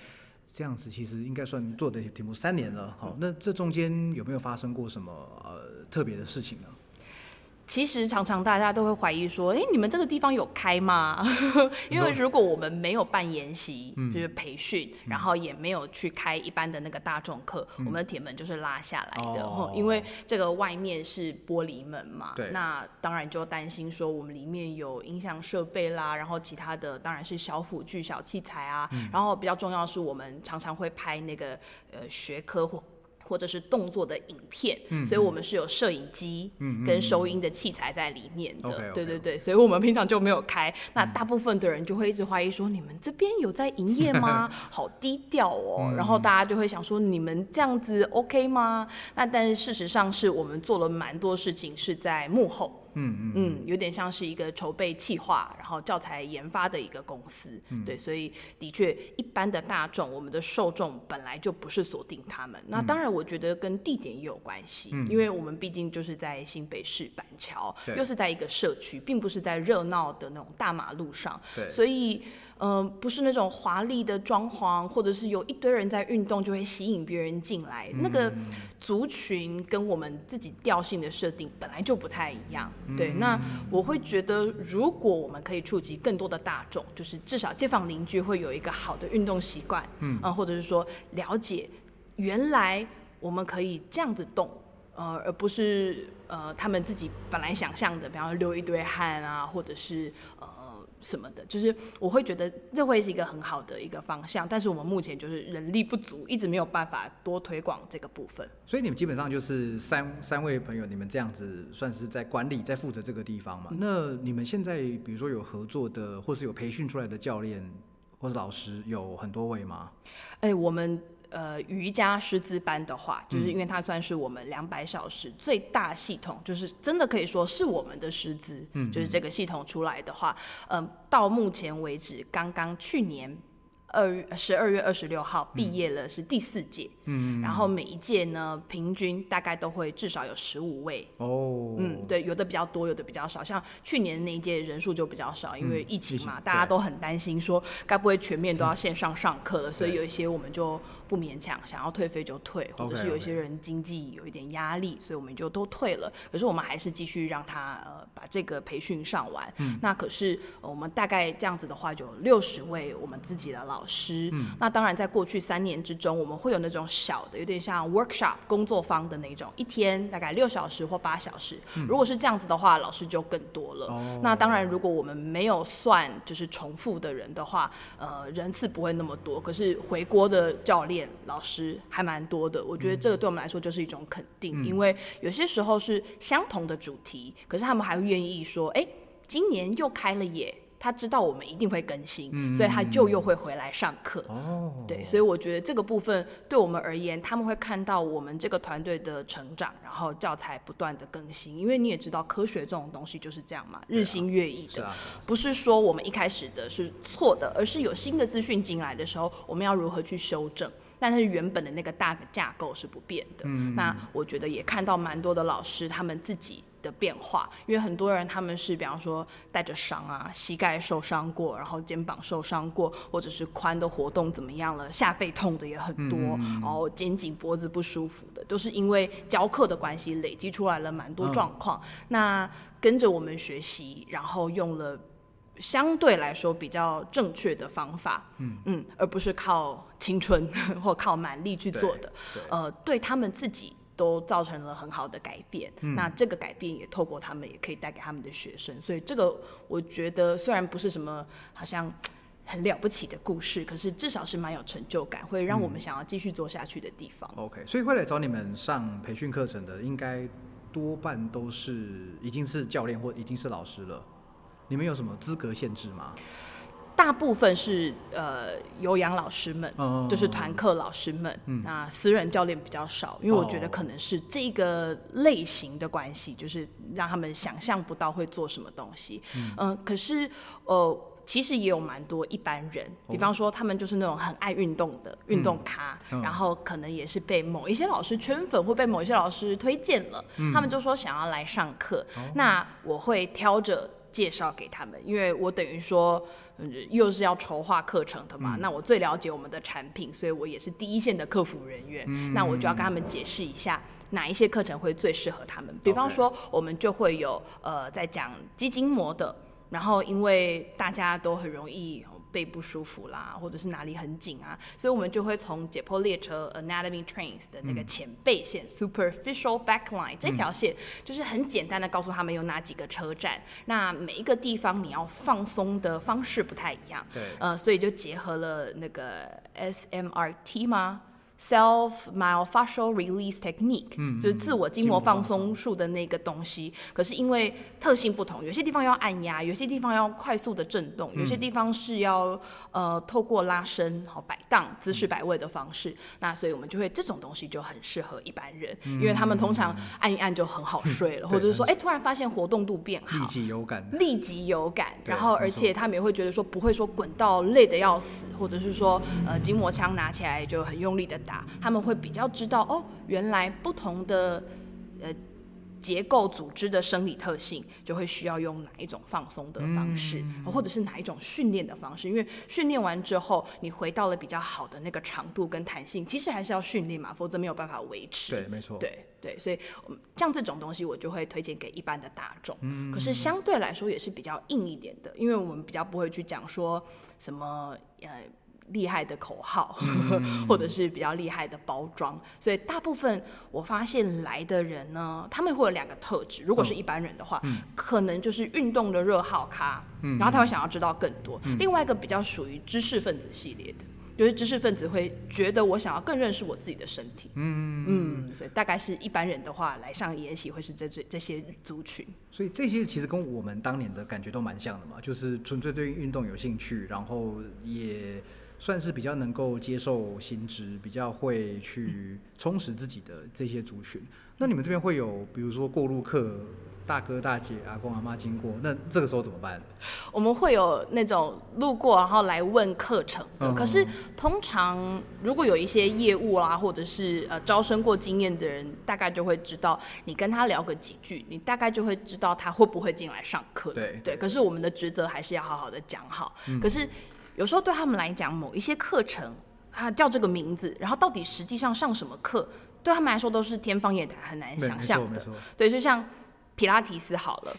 这样子，其实应该算做的题目三年了。好，那这中间有没有发生过什么呃特别的事情呢？
其实常常大家都会怀疑说，哎、你们这个地方有开吗？因为如果我们没有办研习，就是培训，然后也没有去开一般的那个大众课，我们的铁门就是拉下来的。
哦
因为这个外面是玻璃门嘛
对，
那当然就担心说我们里面有音响设备啦，然后其他的当然是小辅具、小器材啊，然后比较重要的是我们常常会拍那个呃学科或。或者是动作的影片，
嗯
所以我们是有摄影机跟收音的器材在里面的。对对对，所以我们平常就没有开。那大部分的人就会一直怀疑说：“你们这边有在营业吗？好低调哦。然后大家就会想说：“你们这样子 OK 吗？”那但是事实上是我们做了蛮多事情是在幕后。
嗯嗯，
嗯，有点像是一个筹备企划，然后教材研发的一个公司。对，所以的确，一般的大众，我们的受众本来就不是锁定他们。那当然，我觉得跟地点也有关系，因为我们毕竟就是在新北市板桥，又是在一个社区，并不是在热闹的那种大马路上，
对，
所以。嗯、不是那种华丽的装潢，或者是有一堆人在运动就会吸引别人进来。那个族群跟我们自己调性的设定本来就不太一样。对，那我会觉得，如果我们可以触及更多的大众，就是至少街坊邻居会有一个好的运动习惯，嗯、或者是说了解原来我们可以这样子动。呃，而不是呃他们自己本来想象的，比方说流一堆汗啊，或者是呃什么的，就是我会觉得这会是一个很好的一个方向，但是我们目前就是人力不足，一直没有办法多推广这个部分。
所以你们基本上就是三三位朋友，你们这样子算是在管理、在负责这个地方嘛？那你们现在比如说有合作的，或是有培训出来的教练或者老师，有很多位吗？
哎、我们呃瑜伽师资班的话，就是因为它算是我们两百小时最大系统，就是真的可以说是我们的师资，就是这个系统出来的话，嗯、到目前为止，刚刚去年。二月十二月二十六号毕业了，是第四届。嗯，然后每一届呢，平均大概都会至少有十五位。
哦，
嗯，对，有的比较多，有的比较少。像去年那一届人数就比较少，因为疫情嘛，大家都很担心说该不会全面都要线上上课了，所以有一些我们就不勉强，想要退费就退，或者是有一些人经济有一点压力，所以我们就都退了。可是我们还是继续让他呃把这个培训上完。嗯，那可是、呃我们大概这样子的话，就有六十位我们自己的老师。嗯，那当然在过去三年之中，我们会有那种小的，有点像 workshop 工作坊的那种，一天大概六小时或八小时。如果是这样子的话，老师就更多了。
哦
那当然，如果我们没有算就是重复的人的话，呃，人次不会那么多。可是回国的教练、老师还蛮多的，我觉得这个对我们来说就是一种肯定，因为有些时候是相同的主题，可是他们还会愿意说，哎、今年又开了耶。他知道我们一定会更新，所以他就又会回来上课。
哦，
对，所以我觉得这个部分对我们而言，他们会看到我们这个团队的成长，然后教材不断的更新。因为你也知道，科学这种东西就是这样嘛，日新月异的。
是啊，
不是说我们一开始的是错的，而是有新的资讯进来的时候，我们要如何去修正。但是原本的那个大的架构是不变的。那我觉得也看到蛮多的老师他们自己的变化，因为很多人他们是比方说带着伤啊，膝盖受伤过，然后肩膀受伤过，或者是髋的活动怎么样了，下背痛的也很多，然后肩颈脖子不舒服的，都是因为教课的关系累积出来了蛮多状况。那跟着我们学习，然后用了。相对来说比较正确的方法，嗯嗯，而不是靠青春 或靠蛮力去做的，呃，对他们自己都造成了很好的改变。那这个改变也透过他们，也可以带给他们的学生。所以这个我觉得虽然不是什么好像很了不起的故事，可是至少是蛮有成就感，会让我们想要继续做下去的地方。
OK，所以会来找你们上培训课程的，应该多半都是已经是教练或已经是老师了。你们有什么资格限制吗？
大部分是呃有氧老师们，
嗯
就是团课老师们，那私人教练比较少，因为我觉得
哦
可能是这个类型的关系，就是让他们想象不到会做什么东西。嗯、可是呃。其实也有蛮多一般人，比方说他们就是那种很爱运动的运动咖，
嗯。
然后可能也是被某一些老师圈粉，或被某一些老师推荐了，他们就说想要来上课，那我会挑着介绍给他们，因为我等于说。嗯又是要筹划课程的嘛，那我最了解我们的产品，所以我也是第一线的客服人员，那我就要跟他们解释一下哪一些课程会最适合他们。比方说，我们就会有呃在讲基金模的，然后因为大家都很容易。背不舒服啦，或者是哪里很紧啊，所以我们就会从解剖列车 Anatomy Trains 的那个前背线、Superficial Backline 这条线，就是很简单的告诉他们有哪几个车站，那每一个地方你要放松的方式不太一样，
对。
呃，所以就结合了那个 SMRT 吗？Self myofascial release technique，、就是自我筋膜放松术的那个东西。可是因为特性不同，有些地方要按压，有些地方要快速的震动，有些地方是要呃透过拉伸、好摆荡、姿势摆位的方式。那所以我们就会这种东西就很适合一般人，因为他们通常按一按就很好睡了，或者是说哎、突然发现活动度变好，
立即有感。
立即有感，然后而且他们也会觉得说不会说滚到累的要死，或者是说呃筋膜枪拿起来就很用力的打，他们会比较知道哦，原来不同的呃结构组织的生理特性就会需要用哪一种放松的方式，
嗯
或者是哪一种训练的方式，因为训练完之后你回到了比较好的那个长度跟弹性，其实还是要训练嘛，否则没有办法维持。
对，没错。
对对，所以嗯像这种东西，我就会推荐给一般的大众。
嗯
可是相对来说也是比较硬一点的，因为我们比较不会去讲说什么呃。厉害的口号，
嗯
或者是比较厉害的包装，所以大部分我发现来的人呢，他们会有两个特质。如果是一般人的话，
嗯
可能就是运动的热好咖，然后他会想要知道更多。
嗯
另外一个比较属于知识分子系列的，就是知识分子会觉得我想要更认识我自己的身体。嗯所以大概是一般人的话来上研习会是这这这些族群。
所以这些其实跟我们当年的感觉都蛮像的嘛，就是纯粹对运动有兴趣，然后也算是比较能够接受新知，比较会去充实自己的这些族群。那你们这边会有，比如说过路客。大哥大姐、阿公阿妈经过，那这个时候怎么办？
我们会有那种路过，然后来问课程的。可是通常如果有一些业务啊，或者是呃招生过经验的人，大概就会知道，你跟他聊个几句，你大概就会知道他会不会进来上课。
对
对。可是我们的职责还是要好好的讲好。可是有时候对他们来讲，某一些课程啊叫这个名字，然后到底实际上上什么课，对他们来说都是天方夜谭，很难想象的。对，就像。皮拉提斯好了，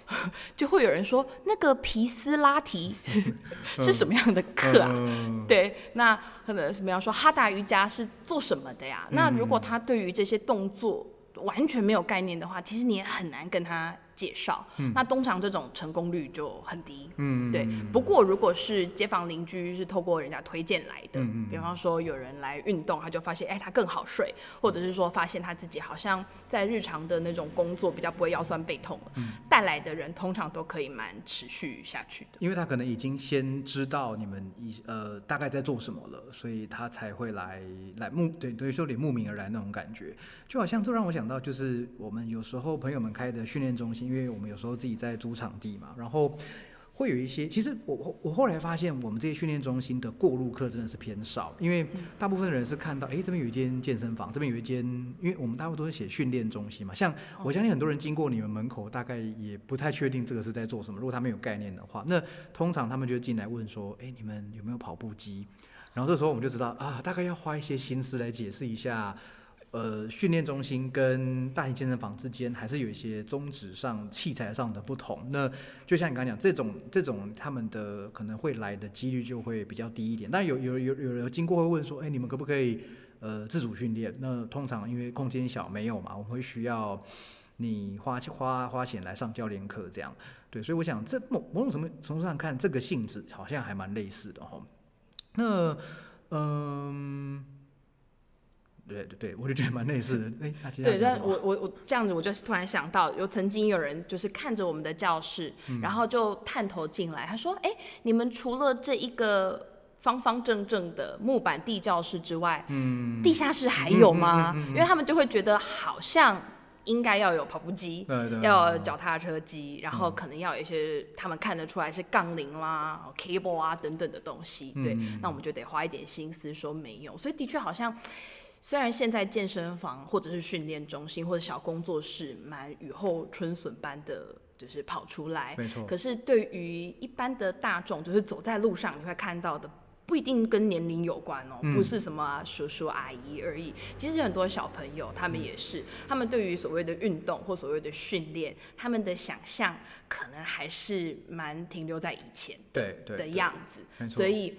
就会有人说那个皮斯拉提 是什么样的课啊？对，那可能什么样说哈达瑜伽是做什么的呀？那如果他对于这些动作完全没有概念的话，其实你也很难跟他。介绍，嗯那通常这种成功率就很低。嗯，对。不过如果是街坊邻居是透过人家推荐来的，嗯比方说有人来运动，他就发现哎他更好睡，或者是说发现他自己好像在日常的那种工作比较不会腰酸背痛了，带来的人通常都可以蛮持续下去的。
因为他可能已经先知道你们一呃大概在做什么了，所以他才会来来慕对对说你慕名而来那种感觉，就好像这让我想到就是我们有时候朋友们开的训练中心。因为我们有时候自己在租场地嘛，然后会有一些，其实我我后来发现，我们这些训练中心的过路客真的是偏少，因为大部分的人是看到，哎，这边有一间健身房，这边有一间，因为我们大部分都是写训练中心嘛，像我相信很多人经过你们门口，大概也不太确定这个是在做什么。如果他们有概念的话，那通常他们就进来问说，哎，你们有没有跑步机？然后这时候我们就知道啊，大概要花一些心思来解释一下。呃，训练中心跟大型健身房之间还是有一些宗旨上、器材上的不同。那就像你刚刚讲，这种这种他们的可能会来的几率就会比较低一点。但有有有有人经过会问说，哎，你们可不可以呃自主训练？那通常因为空间小没有嘛，我们会需要你花花花钱来上教练课这样。对，所以我想这某某种什么程度上看，这个性质好像还蛮类似的哈。那嗯。对对对，我就觉得蛮类似的。哎，
对，但我我我这样子，我就突然想到，有曾经有人就是看着我们的教室，然后就探头进来，他说：“哎，你们除了这一个方方正正的木板地教室之外，嗯，地下室还有吗？因为他们就会觉得好像应该要有跑步机，对对要有脚踏车机，然后可能要有一些他们看得出来是杠铃啦、cable 啊等等的东西。对，那我们就得花一点心思说没有。所以的确好像。虽然现在健身房或者是训练中心或者小工作室蛮雨后春笋般的，就是跑出来，
没错。
可是对于一般的大众，就是走在路上你会看到的，不一定跟年龄有关哦，不是什么叔叔阿姨而已。其实很多小朋友他们也是，他们对于所谓的运动或所谓的训练，他们的想象可能还是蛮停留在以前
对
的样子，所以。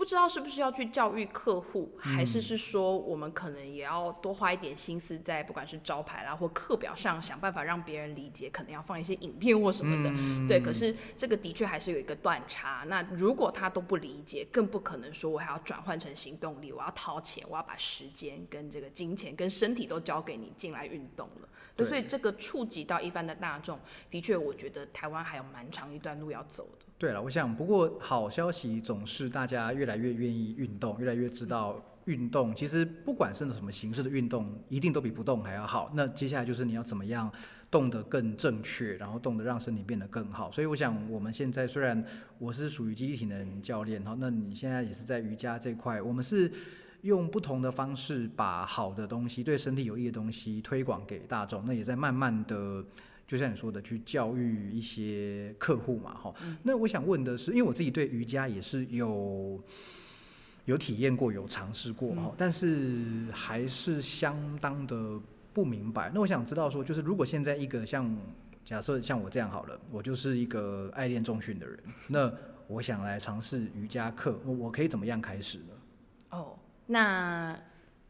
不知道是不是要去教育客户，还是是说我们可能也要多花一点心思在不管是招牌啦或课表上，想办法让别人理解，可能要放一些影片或什么的。对，可是这个的确还是有一个断差。那如果他都不理解，更不可能说我还要转换成行动力，我要掏钱，我要把时间跟这个金钱跟身体都交给你进来运动了。对，所以这个触及到一般的大众，的确我觉得台湾还有蛮长一段路要走的。
对了，我想不过好消息总是大家越来越愿意运动，越来越知道运动。其实不管是什么形式的运动，一定都比不动还要好。那接下来就是你要怎么样动得更正确，然后动得让身体变得更好。所以我想我们现在虽然我是属于肌体能教练，哈，那你现在也是在瑜伽这块，我们是用不同的方式把好的东西、对身体有益的东西推广给大众。那也在慢慢的。就像你说的，去教育一些客户嘛，哈。那我想问的是，因为我自己对瑜伽也是有有体验过、有尝试过，哈，但是还是相当的不明白。那我想知道说，就是如果现在一个像假设像我这样好了，我就是一个爱练重训的人，那我想来尝试瑜伽课，我可以怎么样开始呢？
哦，那。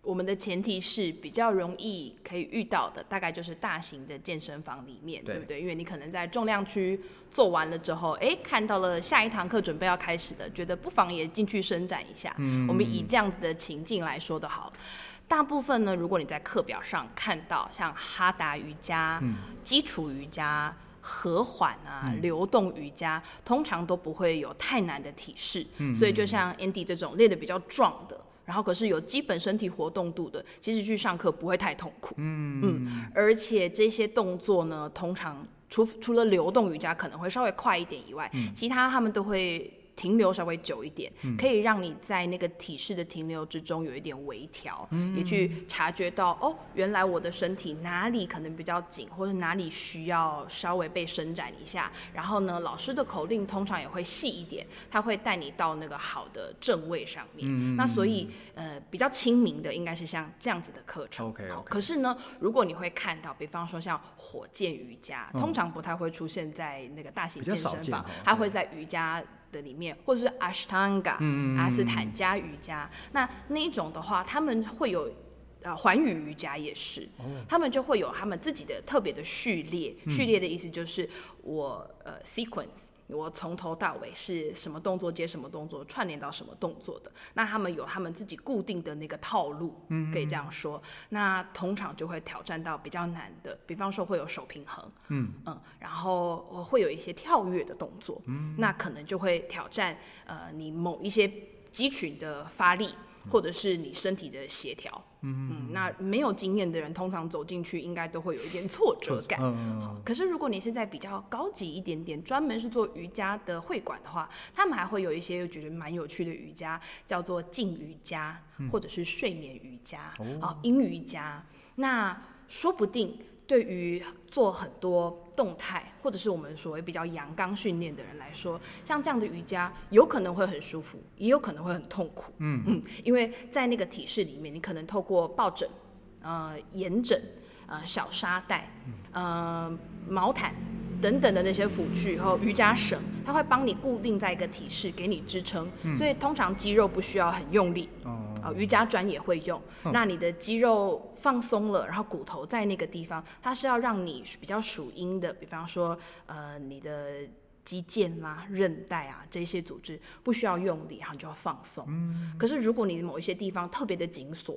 我们的前提是比较容易可以遇到的，大概就是大型的健身房里面，对不对？因为你可能在重量区做完了之后，哎，看到了下一堂课准备要开始的，觉得不妨也进去伸展一下。嗯，我们以这样子的情境来说的好。大部分呢，如果你在课表上看到像哈达瑜伽、基础瑜伽、和缓啊、流动瑜伽，通常都不会有太难的体式。所以就像 Andy 这种练的比较壮的。然后可是有基本身体活动度的，其实去上课不会太痛苦。嗯嗯，而且这些动作呢，通常除除了流动瑜伽可能会稍微快一点以外，其他他们都会。停留稍微久一点，可以让你在那个体式的停留之中有一点微调，也去察觉到哦，原来我的身体哪里可能比较紧，或者哪里需要稍微被伸展一下。然后呢，老师的口令通常也会细一点，他会带你到那个好的正位上面。那所以呃，比较亲民的应该是像这样子的课程。
OK OK。
可是呢，如果你会看到，比方说像火箭瑜伽，通常不太会出现在那个大型健身房，它会在瑜伽。的里面，或者是阿斯汤加、阿斯坦加瑜伽，那那一种的话，他们会有呃环宇瑜伽也是，他们就会有他们自己的特别的序列。序列的意思就是我呃 sequence。我从头到尾是什么动作接什么动作，串联到什么动作的？那他们有他们自己固定的那个套路，嗯可以这样说。那通常就会挑战到比较难的，比方说会有手平衡，嗯嗯，然后会有一些跳跃的动作，嗯，那可能就会挑战呃你某一些肌群的发力。或者是你身体的协调，嗯，那没有经验的人通常走进去应该都会有一点挫折感。嗯可是如果你是在比较高级一点点，专门是做瑜伽的会馆的话，他们还会有一些觉得蛮有趣的瑜伽，叫做静瑜伽，或者是睡眠瑜伽，啊，阴瑜伽。那说不定。对于做很多动态，或者是我们所谓比较阳刚训练的人来说，像这样的瑜伽有可能会很舒服，也有可能会很痛苦。嗯嗯，因为在那个体式里面，你可能透过抱枕、呃眼枕、呃小沙袋、呃毛毯。等等的那些辅具和瑜伽绳，它会帮你固定在一个体式，给你支撑。所以通常肌肉不需要很用力。哦，瑜伽砖也会用。那你的肌肉放松了，然后骨头在那个地方，它是要让你比较属阴的，比方说呃你的肌腱啦、韧带啊这些组织不需要用力，然后就要放松。嗯。可是如果你某一些地方特别的紧锁，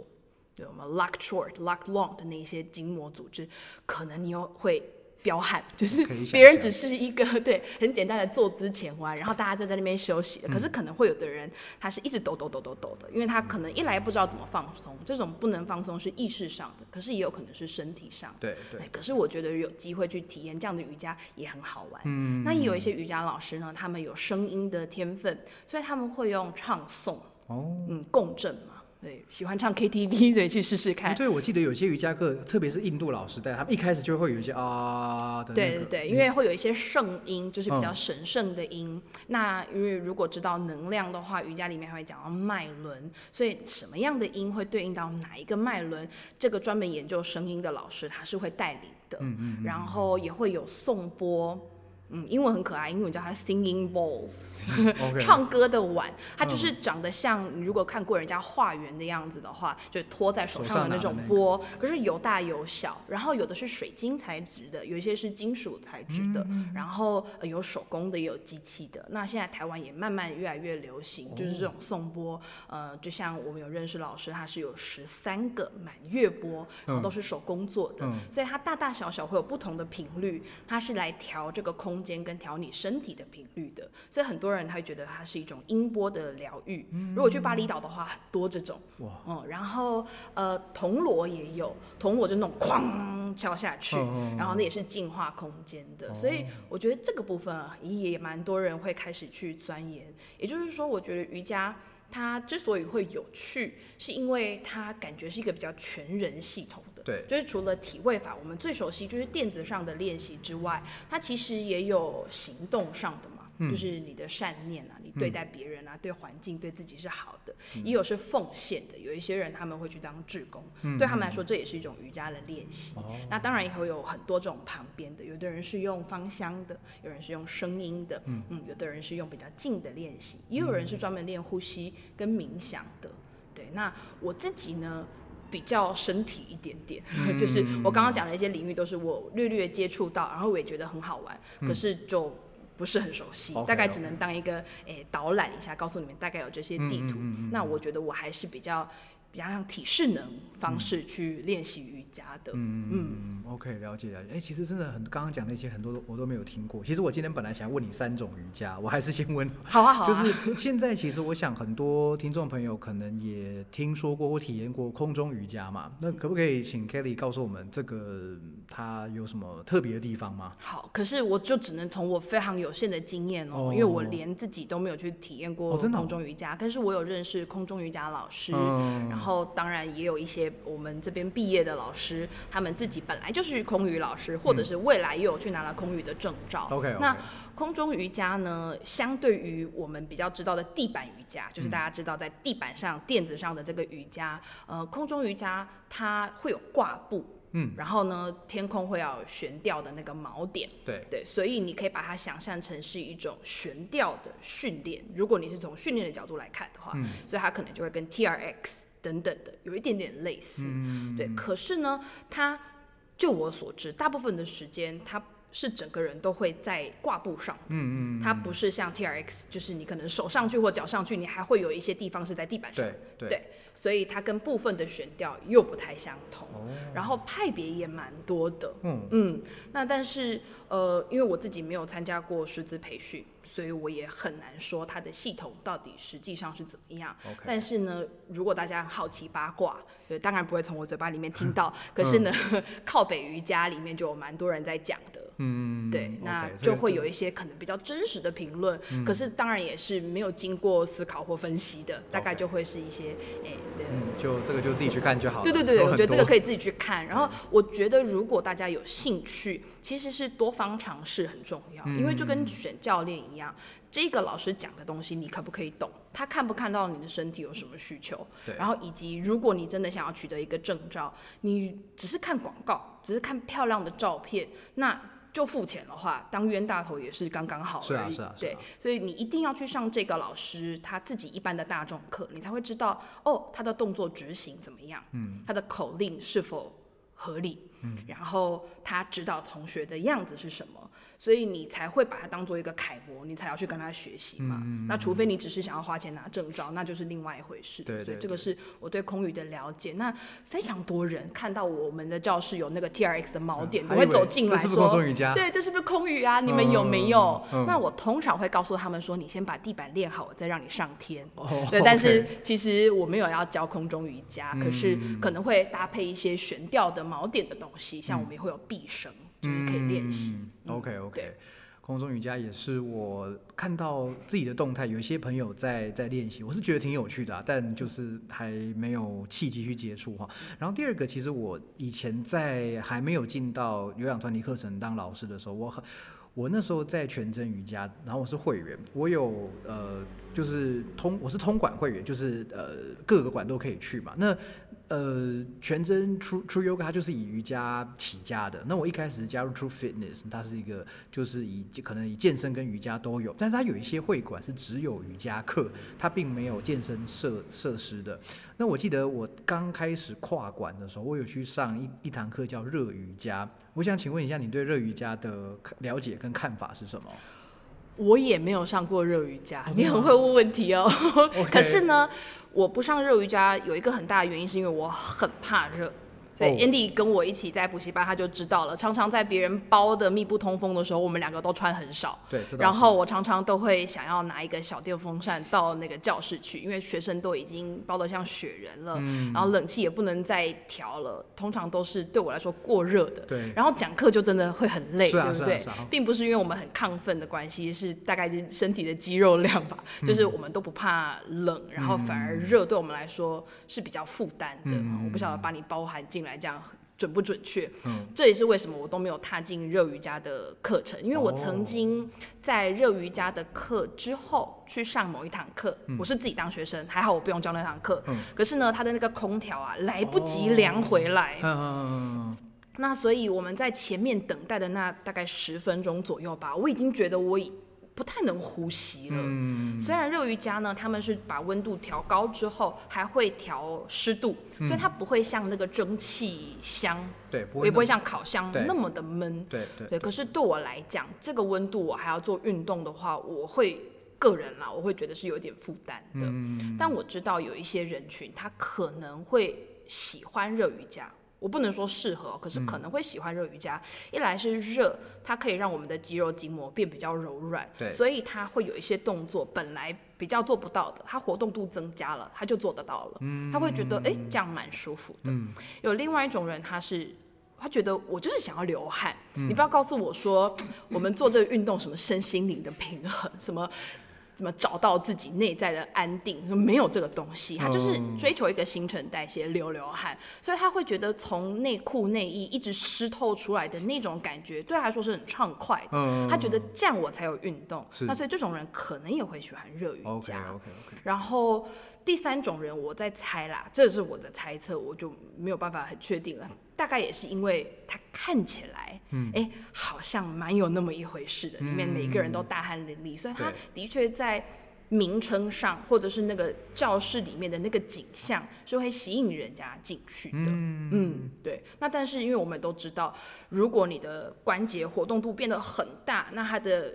对我们 lock short、lock long 的那些筋膜组织，可能你又会。彪悍就是别人只是一个 对很简单的坐姿前弯，然后大家就在那边休息可是可能会有的人他是一直抖抖抖抖抖的，因为他可能一来不知道怎么放松，这种不能放松是意识上的，可是也有可能是身体上。
对对。
可是我觉得有机会去体验这样的瑜伽也很好玩。嗯。那也有一些瑜伽老师呢，他们有声音的天分，所以他们会用唱诵哦，嗯，共振嘛。对，喜欢唱 KTV，所以去试试看。
对，我记得有些瑜伽课，特别是印度老师带，他们一开始就会有一些啊的。
对对对，因为会有一些圣音，就是比较神圣的音。那因为如果知道能量的话，瑜伽里面还会讲到脉轮，所以什么样的音会对应到哪一个脉轮，这个专门研究声音的老师他是会带领的。嗯嗯。然后也会有颂钵。嗯，英文很可爱，英文叫它 singing bowls，唱歌的碗，它就是长得像，如果看过人家化缘的样子的话，就托在手上的那种钵，可是有大有小，然后有的是水晶材质的，有一些是金属材质的，然后有手工的也有机器的。那现在台湾也慢慢越来越流行，就是这种颂钵，呃，就像我们有认识老师，他是有十三个满月钵，然后都是手工做的，所以它大大小小会有不同的频率，它是来调这个空。间跟调你身体的频率的，所以很多人他会觉得它是一种音波的疗愈。如果去巴厘岛的话，很多这种哇，嗯，然后呃铜锣也有，铜锣就那种哐敲下去，然后那也是净化空间的。所以我觉得这个部分啊，也蛮多人会开始去钻研。也就是说，我觉得瑜伽。它之所以会有趣，是因为它感觉是一个比较全人系统的，
对，
就是除了体位法，我们最熟悉就是垫子上的练习之外，它其实也有行动上的嘛。就是你的善念啊，你对待别人啊，对环境、对自己是好的，也有是奉献的。有一些人他们会去当志工，对他们来说这也是一种瑜伽的练习。那当然也会有很多种旁边的，有的人是用芳香的，有人是用声音的，嗯，有的人是用比较静的练习，也有人是专门练呼吸跟冥想的。对，那我自己呢比较身体一点点，就是我刚刚讲的一些领域都是我略略接触到，然后我也觉得很好玩，可是就。不是很熟悉，大概只能当一个诶导览一下，告诉你们大概有这些地图。那我觉得我还是比较比较像体适能方式去练习瑜伽的。
嗯嗯，OK，了解了解。哎、其实真的很，刚刚讲那些很多都我都没有听过。其实我今天本来想问你三种瑜伽，我还是先问
好啊，好啊，
就是现在，其实我想很多听众朋友可能也听说过或体验过空中瑜伽嘛。那可不可以请 Kelly 告诉我们这个它有什么特别的地方吗？
好，可是我就只能从我非常有限的经验哦，
哦
因为我连自己都没有去体验过空中瑜伽，但是我有认识空中瑜伽老师，
嗯
然后当然也有一些我们这边毕业的老师，他们自己本来就是空余老师，或者是未来又有去拿了空余的证照。
OK OK，
那空中瑜伽呢，相对于我们比较知道的地板瑜伽，就是大家知道在地板上、垫子上的这个瑜伽，呃，空中瑜伽它会有挂布，
嗯，
然后呢，天空会要有悬吊的那个锚点，
对，
对，所以你可以把它想象成是一种悬吊的训练。如果你是从训练的角度来看的话，所以它可能就会跟 T R X 等等的有一点点类似。对，可是呢，他就我所知，大部分的时间它是整个人都会在挂布上。嗯嗯它不是像 T R X，就是你可能手上去或脚上去，你还会有一些地方是在地板上。
对
所以它跟部分的悬吊又不太相同。
哦
然后派别也蛮多的。
嗯
嗯，那但是呃，因为我自己没有参加过师资培训，所以我也很难说它的系统到底实际上是怎么样。
OK
但是呢，如果大家好奇八卦，对，当然不会从我嘴巴里面听到，可是呢，靠北瑜伽里面就有蛮多人在讲的。
嗯，
对，那就会有一些可能比较真实的评论，可是当然也是没有经过思考或分析的，大概就会是一些，哎、对。
嗯，就这个就自己去看就好了。
对对对，我觉得这个可以自己去看。然后我觉得如果大家有兴趣，其实是多方尝试很重要，因为就跟选教练一样，这个老师讲的东西你可不可以懂？他看不看到你的身体有什么需求？然后以及如果你真的想要取得一个证照，你只是看广告，只是看漂亮的照片，那。就付钱的话，当冤大头也是刚刚好而已。
是啊是啊是啊
对，所以你一定要去上这个老师他自己一般的大众课，你才会知道哦，他的动作执行怎么样，嗯，他的口令是否合理，嗯，然后他指导同学的样子是什么，所以你才会把它当做一个楷模，你才要去跟他学习嘛。
嗯
那除非你只是想要花钱拿证照，那就是另外一回事。
对对
所以这个是我对空语的了解。那非常多人看到我们的教室有那个 T R X 的锚点，都会走进来
这是是空
说？对，这是不是空语啊？你们有没有？那我通常会告诉他们说，你先把地板练好，我再让你上天。
哦
对，但是其实我没有要教空中瑜伽，可是
嗯
可能会搭配一些悬吊的锚点的东西，像我们也会有臂绳，就是可以练习。
嗯 OK OK。空中瑜伽也是我看到自己的动态，有一些朋友在在练习，我是觉得挺有趣的、啊，但就是还没有契机去接触哈。然后第二个，其实我以前在还没有进到有氧团体课程当老师的时候，我很我那时候在全真瑜伽，然后我是会员，我有呃就是通我是通管会员，就是呃各个馆都可以去嘛。那呃，全真 True True Yoga 它就是以瑜伽起家的。那我一开始加入 True Fitness，它是一个就是以可能以健身跟瑜伽都有，但是它有一些会馆是只有瑜伽课，它并没有健身设设施的。那我记得我刚开始跨馆的时候，我有去上一一堂课叫热瑜伽。我想请问一下，你对热瑜伽的了解跟看法是什么？
我也没有上过热瑜伽，
哦
你很会问问题哦。可是呢，我不上热瑜伽有一个很大的原因，是因为我很怕热。所以
哦
Andy 跟我一起在补习班，他就知道了。常常在别人包的密不通风的时候，我们两个都穿很少。
对，
然后我常常都会想要拿一个小电风扇到那个教室去，因为学生都已经包得像雪人了，
嗯
然后冷气也不能再调了，通常都是对我来说过热的。
对
然后讲课就真的会很累，
啊
对不对？
是啊啊
并不是因为我们很亢奋的关系，是大概是身体的肌肉量吧，
嗯
就是我们都不怕冷，然后反而热对我们来说是比较负担的。
嗯
我不晓得把你包含进来讲。准不准确？
嗯
这也是为什么我都没有踏进热瑜伽的课程，因为我
哦
曾经在热瑜伽的课之后去上某一堂课，我是自己当学生，还好我不用教那堂课。
嗯
可是呢，他的那个空调啊，来不及凉回来，
嗯嗯嗯嗯
那所以我们在前面等待的那大概十分钟左右吧，我已经觉得我已不太能呼吸了。
嗯
虽然热瑜伽呢，他们是把温度调高之后，还会调湿度，
嗯
所以它不会像那个蒸汽箱，
对，不会
也不会像烤箱那么的闷。
对对
对，可是对我来讲，这个温度我还要做运动的话，我会个人啦，我会觉得是有点负担的。
嗯
但我知道有一些人群，他可能会喜欢热瑜伽。我不能说适合，可是
嗯
可能会喜欢热瑜伽。一来是热，它可以让我们的肌肉筋膜变比较柔软，
对
所以它会有一些动作本来比较做不到的，它活动度增加了，它就做得到了。他会觉得哎、诶这样蛮舒服的。有另外一种人，他是。他觉得我就是想要流汗，你不要告诉我说我们做这个运动什么身心灵的平衡，什么怎么找到自己内在的安定，说没有这个东西，他就是追求一个新陈代谢，流流汗，所以他会觉得从内裤内衣一直湿透出来的那种感觉，对他来说是很畅快的。
嗯
他觉得这样我才有运动，
是
那所以这种人可能也会喜欢热瑜伽。
OK OK，
然后第三种人，我在猜啦，这是我的猜测，我就没有办法很确定了。大概也是因为他看起来，嗯，哎，好像蛮有那么一回事的，里面每个人都大汗淋漓，所以他的确在名称上，或者是那个教室里面的那个景象，是会吸引人家进去的。嗯对。那但是因为我们都知道，如果你的关节活动度变得很大，那它的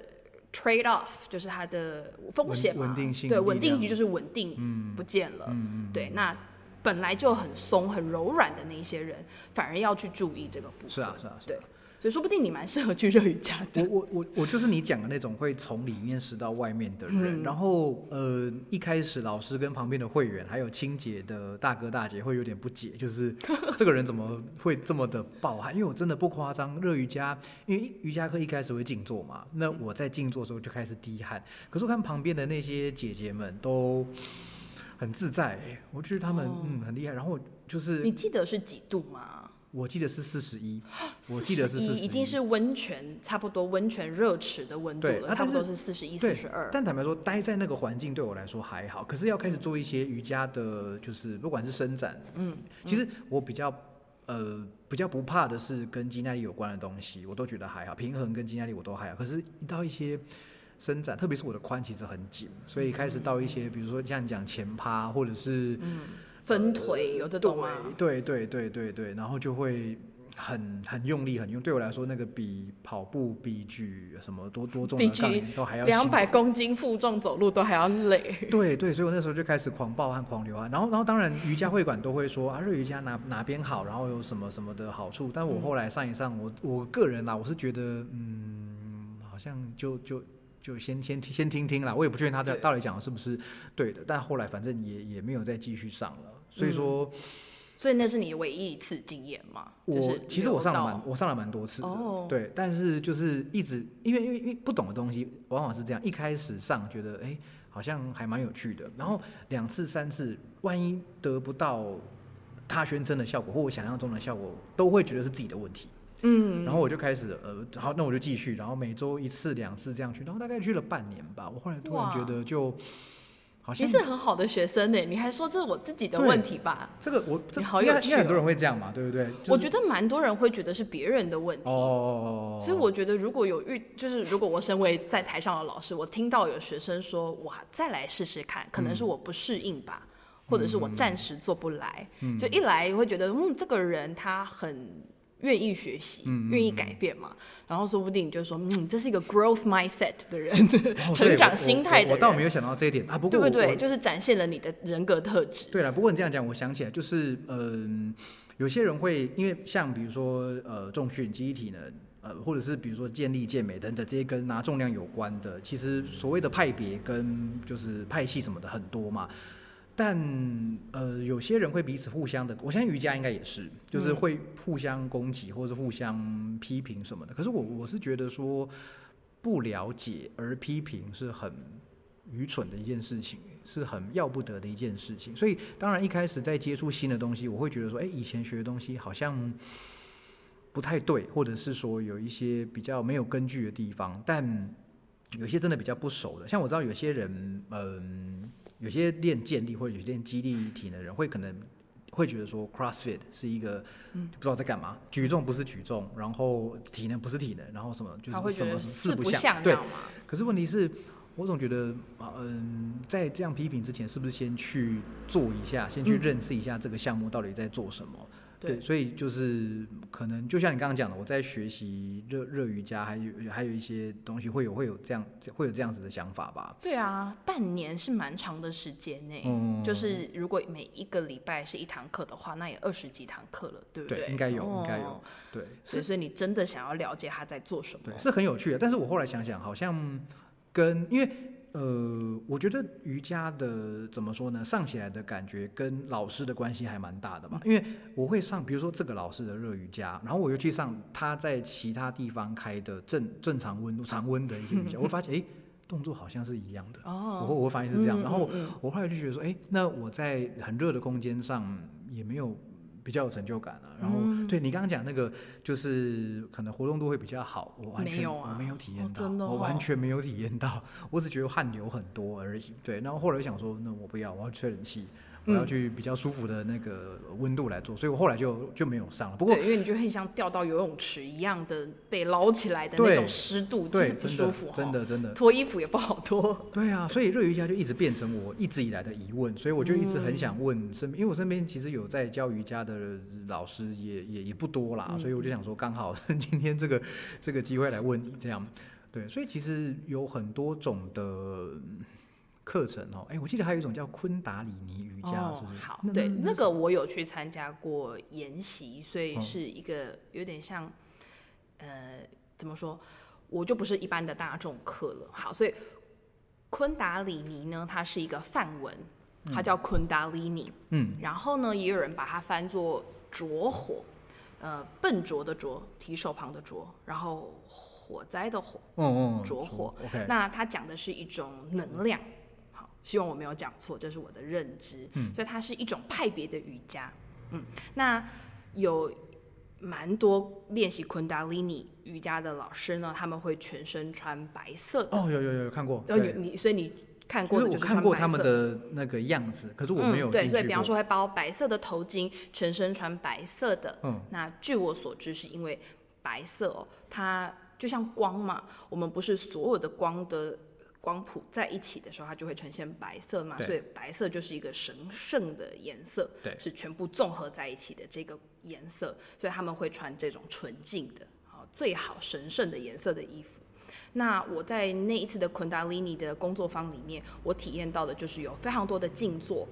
trade off 就是它的风险嘛，
稳稳定性
对，稳定性就是稳定不见了。对，那本来就很松、很柔软的那一些人，反而要去注意这个部分。
是啊是啊是啊
对，所以说不定你蛮适合去热瑜伽的。
我我我我就是你讲的那种会从里面湿到外面的人，
嗯
然后呃一开始老师跟旁边的会员还有清洁的大哥大姐会有点不解，就是 这个人怎么会这么的暴汗？因为我真的不夸张，热瑜伽，因为瑜伽课一开始会静坐嘛，那我在静坐的时候就开始滴汗，可是我看旁边的那些姐姐们都很自在，我觉得他们、
哦
嗯很厉害，然后就是
你记得是几度吗？
我记得是四十一，我记得是四十一
已经是温泉差不多温泉热池的温度了，差不多是四十一、四十二。
但坦白说，待在那个环境对我来说还好，可是要开始做一些瑜伽的，就是不管是伸展，
嗯，
其实我比较呃比较不怕的是跟肌耐力有关的东西，我都觉得还好，平衡跟肌耐力我都还好。可是，一到一些伸展，特别是我的髋其实很紧，所以开始到一些，比如说像你讲前趴或者是
分腿有这种吗？
对对对对对，然后就会。很很用力，很用。对我来说，那个比跑步、比举什么多多重的杠铃都还要
两百公斤负重走路都还要累。
对对，所以我那时候就开始狂暴汗、狂流汗，然后然后当然瑜伽会馆都会说啊，热瑜伽哪哪边好，然后有什么什么的好处，但我后来上一上，我我个人啦，我是觉得嗯，好像就就就先先先听听啦，我也不确定他的到底讲的是不是对的，但后来反正也也没有再继续上了，所以说
所以那是你唯一一次经验吗？就
我
是
其实我上了蛮我上了蛮多次的，
哦。
对，但是就是一直因为因为因为不懂的东西往往是这样，一开始上觉得哎、好像还蛮有趣的，然后两次三次，万一得不到他宣称的效果或我想象中的效果，都会觉得是自己的问题。
嗯，
然后我就开始呃，好，那我就继续，然后每周一次两次这样去，然后大概去了半年吧。我后来突然觉得就好像
你是很好的学生呢，你还说这是我自己的问题吧？
这个我这
你好
应该
有趣哦
应该很多人会这样嘛，对不对？就是
我觉得蛮多人会觉得是别人的问题。
哦，
所以我觉得，如果有遇，就是如果我身为在台上的老师，我听到有学生说“哇，再来试试看”，可能是我不适应吧，或者是我暂时做不来。就一来会觉得，嗯，这个人他很愿意学习，愿意改变嘛，然后说不定你就说，嗯，这是一个 growth mindset 的人，
哦
成长心态的人，
我我倒没有想到这一点啊。不过我
对不对？就是展现了你的人格特质。
对了，不过你这样讲，我想起来，就是嗯、有些人会因为像比如说呃重训、记忆体能，呃，或者是比如说健力、健美等等这些跟拿重量有关的，其实所谓的派别跟就是派系什么的很多嘛。但呃，有些人会彼此互相的，我相信瑜伽应该也是，就是会互相攻击或者是互相批评什么的。可是我我是觉得说，不了解而批评是很愚蠢的一件事情，是很要不得的一件事情。所以当然一开始在接触新的东西，我会觉得说，哎、以前学的东西好像不太对，或者是说有一些比较没有根据的地方，但有些真的比较不熟的，像我知道有些人，嗯，有些练健力或者有些练肌力体能的人，会可能会觉得说 CrossFit 是一个，不知道在干嘛，举重不是举重，然后体能不是体能，然后什么就是什么
四不
像，对，
像那样嘛？
可是问题是，我总觉得，啊嗯，在这样批评之前，是不是先去做一下，先去
嗯
认识一下这个项目到底在做什么？对，所以就是可能就像你刚刚讲的，我在学习热热瑜伽，还有还有一些东西会有会有这样会有这样子的想法吧。
对啊，半年是蛮长的时间呢。
嗯，
就是如果每一个礼拜是一堂课的话，那也二十几堂课了，对不
对？应该有，应该有。对，
所以所以你真的想要了解他在做什么？
对，是很有趣的。但是我后来想想，好像跟因为。呃，我觉得瑜伽的怎么说呢？上起来的感觉跟老师的关系还蛮大的吧。因为我会上，比如说这个老师的热瑜伽，然后我又去上他在其他地方开的正正常温度、常温的一些瑜伽，我发现哎，动作好像是一样的。哦，我我发现是这样。然后我后来就觉得说，哎，那我在很热的空间上也没有。比较有成就感啊，然后对你刚刚讲那个，就是可能活动度会比较好，我完全我没有体验到，我完全没有体验到，我只觉得汗流很多而已。对，然后后来想说，那我不要，我要吹冷气。我要去比较舒服的那个温度来做，所以我后来就就没有上了。不过，
因为你就很像掉到游泳池一样的被捞起来的那种湿度，就是不舒服。
真的真的，
脱衣服也不好脱。
对啊，所以热瑜伽就一直变成我一直以来的疑问，所以我就一直很想问身边，因为我身边其实有在教瑜伽的老师也也也不多啦，所以我就想说，刚好 今天这个这个机会来问你这样。对，所以其实有很多种的。课程哦，哎，我记得还有一种叫昆达里尼瑜伽，是不是？
好，对，那个我有去参加过研习，所以是一个有点像，呃，怎么说？我就不是一般的大众课了。好，所以昆达里尼呢，它是一个梵文，它叫昆达里尼。嗯，然后呢，也有人把它翻作拙火，呃，笨拙的拙，提手旁的拙，然后火灾的火，
嗯嗯，
拙火。那它讲的是一种能量。希望我没有讲错，这是我的认知。嗯，所以它是一种派别的瑜伽。嗯，那有蛮多练习昆达里尼瑜伽的老师呢，他们会全身穿白色。
哦，有有有看过。
哦你，所以你看过的就是
看过他们的那个样子，可是我没有
对，所以比方说会包白色的头巾，全身穿白色的。嗯，那据我所知，是因为白色哦，它就像光嘛，我们不是所有的光的。光谱在一起的时候，它就会呈现白色嘛，所以白色就是一个神圣的颜色，
对，
是全部综合在一起的这个颜色，所以他们会穿这种纯净的，好最好神圣的颜色的衣服。那我在那一次的昆达里尼的工作坊里面，我体验到的就是有非常多的静坐，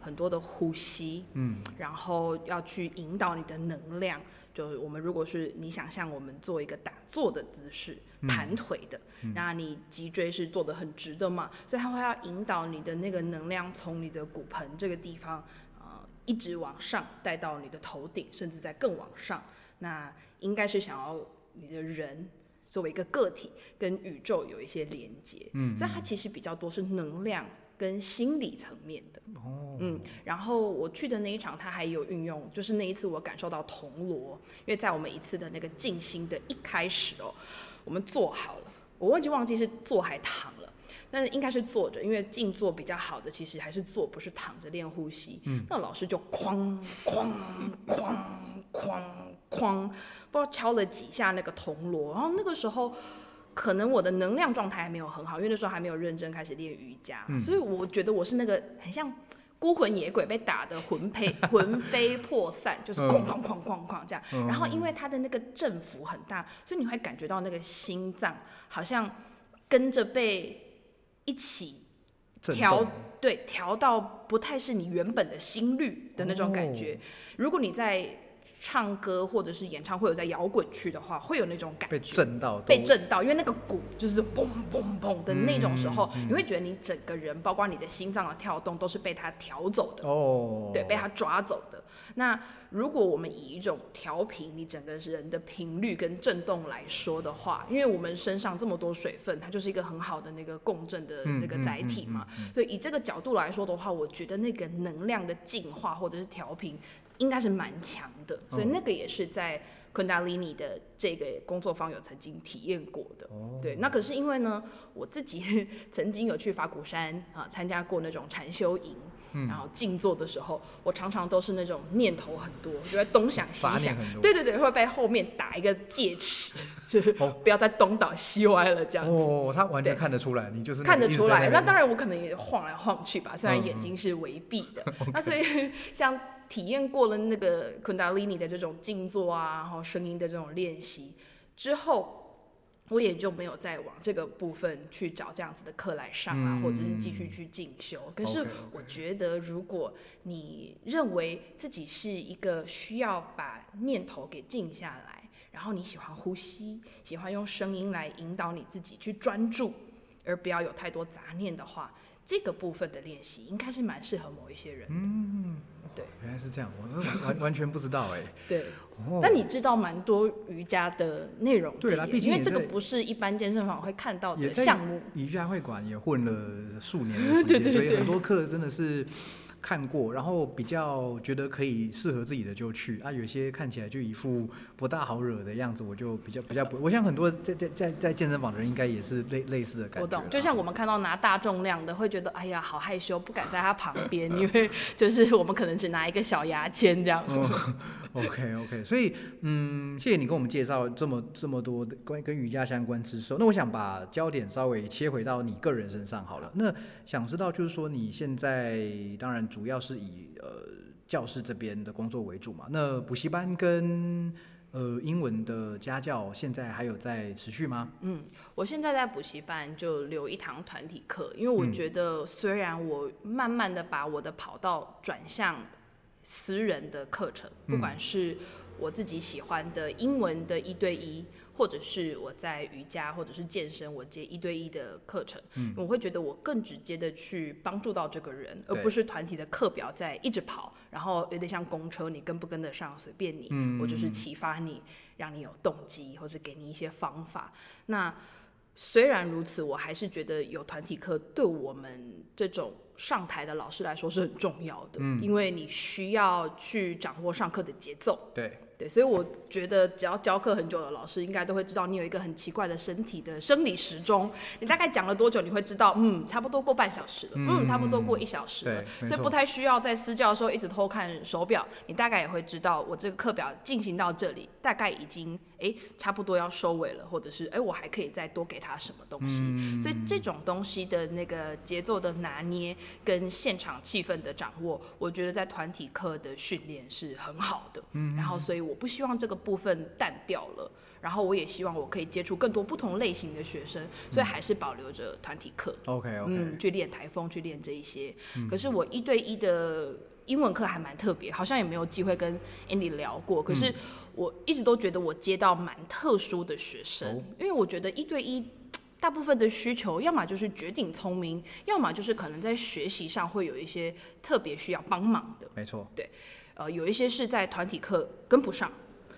很多的呼吸，嗯，然后要去引导你的能量。就是我们如果是你想象我们做一个打坐的姿势，盘腿的，然后你脊椎是做的很直的嘛，所以它会要引导你的那个能量从你的骨盆这个地方，呃，一直往上带到你的头顶，甚至在更往上。那应该是想要你的人作为一个个体跟宇宙有一些连接，嗯，所以它其实比较多是能量。跟心理层面的，哦，嗯，然后我去的那一场，他还有运用，就是那一次我感受到铜锣，因为在我们一次的那个静心的一开始哦，我们坐好了，我忘记忘记是坐还躺了，但是应该是坐着，因为静坐比较好的其实还是坐，不是躺着练呼吸。嗯，那老师就哐哐哐哐哐，不知道敲了几下那个铜锣，然后那个时候。可能我的能量状态还没有很好，因为那时候还没有认真开始练瑜伽，所以我觉得我是那个很像孤魂野鬼被打的魂飞 魂飞魄散，就是哐哐哐哐哐这样。然后因为它的那个振幅很大，所以你会感觉到那个心脏好像跟着被一起调，对，调到不太是你原本的心率的那种感觉。如果你在唱歌或者是演唱会有在摇滚区的话，会有那种感觉，
被震到，
被震到，因为那个鼓就是嘣嘣嘣的那种时候，你会觉得你整个人，包括你的心脏的跳动，都是被它调走的。哦，对，被它抓走的。那如果我们以一种调频你整个人的频率跟震动来说的话，因为我们身上这么多水分，它就是一个很好的那个共振的那个载体嘛，所以以这个角度来说的话，我觉得那个能量的进化或者是调频。应该是蛮强的，所以那个也是在昆达里尼的这个工作坊有曾经体验过的。对，那可是因为呢，我自己 曾经有去法鼓山啊参加过那种禅修营，然后静坐的时候，我常常都是那种念头很多，就在东想西想，对对对，会被后面打一个戒尺，就是不要再东倒西歪了这样子。
哦，他完全看得出来，你就是
看得出来。那当然，我可能也晃来晃去吧，虽然眼睛是微闭的。那所以 像。体验过了那个昆达里尼的这种静坐啊，然后声音的这种练习之后。我也就没有再往这个部分去找这样子的课来上啊，或者是继续去进修。可是我觉得，如果你认为自己是一个需要把念头给静下来，然后你喜欢呼吸，喜欢用声音来引导你自己去专注，而不要有太多杂念的话，这个部分的练习应该是蛮适合某一些人的。对，
原来是这样，我完完完全不知道哎。
对，那你知道蛮多瑜伽的内容？
对啦，毕竟
因为这个不是一般健身房会看到的项目。
瑜伽会馆也混了数年的时间，所以很多课真的是。看过，然后比较觉得可以适合自己的就去啊，有些看起来就一副不大好惹的样子，我就比较比较不。我想很多在在在在健身房的人应该也是类类似的感觉。
我懂，就像我们看到拿大重量的，会觉得哎呀好害羞，不敢在他旁边，因为就是我们可能只拿一个小牙签这样。
OK OK，所以嗯，谢谢你跟我们介绍这么这么多的关于跟瑜伽相关知识。那我想把焦点稍微切回到你个人身上好了。那想知道就是说你现在当然。主要是以呃教师这边的工作为主嘛，那补习班跟呃英文的家教现在还有在持续吗？
嗯，我现在在补习班就留一堂团体课，因为我觉得虽然我慢慢的把我的跑道转向私人的课程，不管是我自己喜欢的英文的一对一。或者是我在瑜伽或者是健身，我接一对一的课程，我会觉得我更直接的去帮助到这个人，而不是团体的课表在一直跑，然后有点像公车，你跟不跟得上随便你，我就是启发你，让你有动机，或者给你一些方法。那虽然如此，我还是觉得有团体课对我们这种上台的老师来说是很重要的，因为你需要去掌握上课的节奏。
对。
对，所以我觉得只要教课很久的老师，应该都会知道你有一个很奇怪的身体的生理时钟。你大概讲了多久，你会知道，嗯，差不多过半小时了，嗯，差不多过一小时了。所以不太需要在私教的时候一直偷看手表，你大概也会知道，我这个课表进行到这里，大概已经哎差不多要收尾了，或者是哎我还可以再多给他什么东西。所以这种东西的那个节奏的拿捏跟现场气氛的掌握，我觉得在团体课的训练是很好的。嗯，然后所以。我不希望这个部分淡掉了，然后我也希望我可以接触更多不同类型的学生，所以还是保留着团体课。
OK OK，
嗯，去练台风，去练这一些。可是我一对一的英文课还蛮特别，好像也没有机会跟 Andy 聊过。可是我一直都觉得我接到蛮特殊的学生，因为我觉得一对一大部分的需求，要么就是绝顶聪明，要么就是可能在学习上会有一些特别需要帮忙的。
没错，
对。呃，有一些是在团体课跟不上，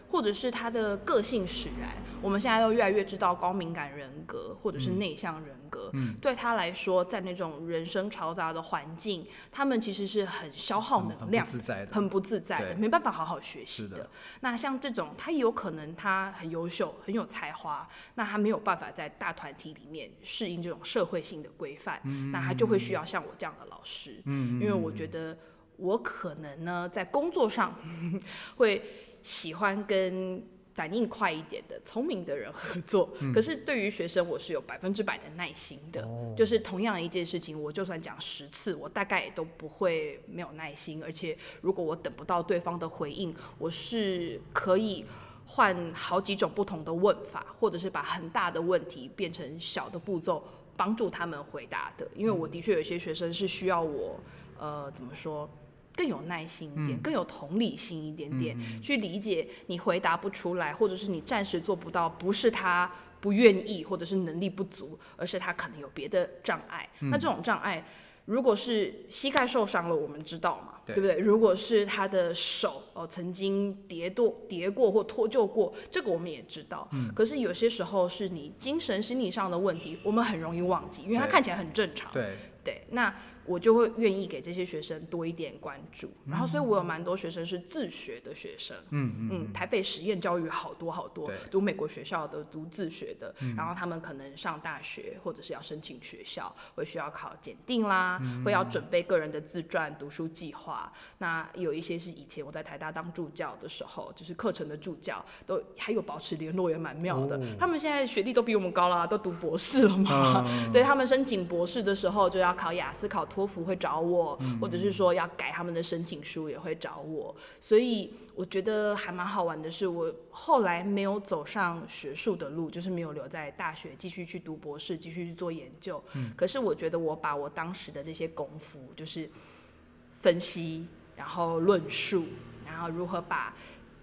或者是他的个性使然。我们现在都越来越知道高敏感人格或者是内向人格，嗯，对他来说，在那种人生嘈杂的环境，他们其实是很消耗能量、
很不自在的，
很不自在的，没办法好好学习的。那像这种，他有可能他很优秀、很有才华，那他没有办法在大团体里面适应这种社会性的规范，那他就会需要像我这样的老师，嗯，因为我觉得。我可能呢，在工作上会喜欢跟反应快一点的、聪明的人合作。可是对于学生，我是有百分之百的耐心的。就是同样一件事情，我就算讲十次，我大概也都不会没有耐心。而且，如果我等不到对方的回应，我是可以换好几种不同的问法，或者是把很大的问题变成小的步骤，帮助他们回答的。因为我的确有一些学生是需要我，呃，怎么说？更有耐心一点，更有同理心一点点，去理解你回答不出来，或者是你暂时做不到，不是他不愿意，或者是能力不足，而是他可能有别的障碍。那这种障碍，如果是膝盖受伤了，我们知道嘛，对不对？如果是他的手哦曾经跌堕跌过或脱臼过，这个我们也知道。可是有些时候是你精神心理上的问题，我们很容易忘记，因为他看起来很正常。
对
对，那。我就会愿意给这些学生多一点关注，然后所以我有蛮多学生是自学的学生，嗯嗯，台北实验教育好多好多，读美国学校的读自学的，然后他们可能上大学或者是要申请学校，会需要考检定啦，会要准备个人的自传读书计划。那有一些是以前我在台大当助教的时候，就是课程的助教，都还有保持联络也蛮妙的。他们现在学历都比我们高啦，都读博士了嘛，对他们申请博士的时候就要考雅思考。托福会找我，或者是说要改他们的申请书也会找我。所以我觉得还蛮好玩的是，我后来没有走上学术的路，就是没有留在大学继续去读博士，继续去做研究。可是我觉得我把我当时的这些功夫，就是分析，然后论述，然后如何把。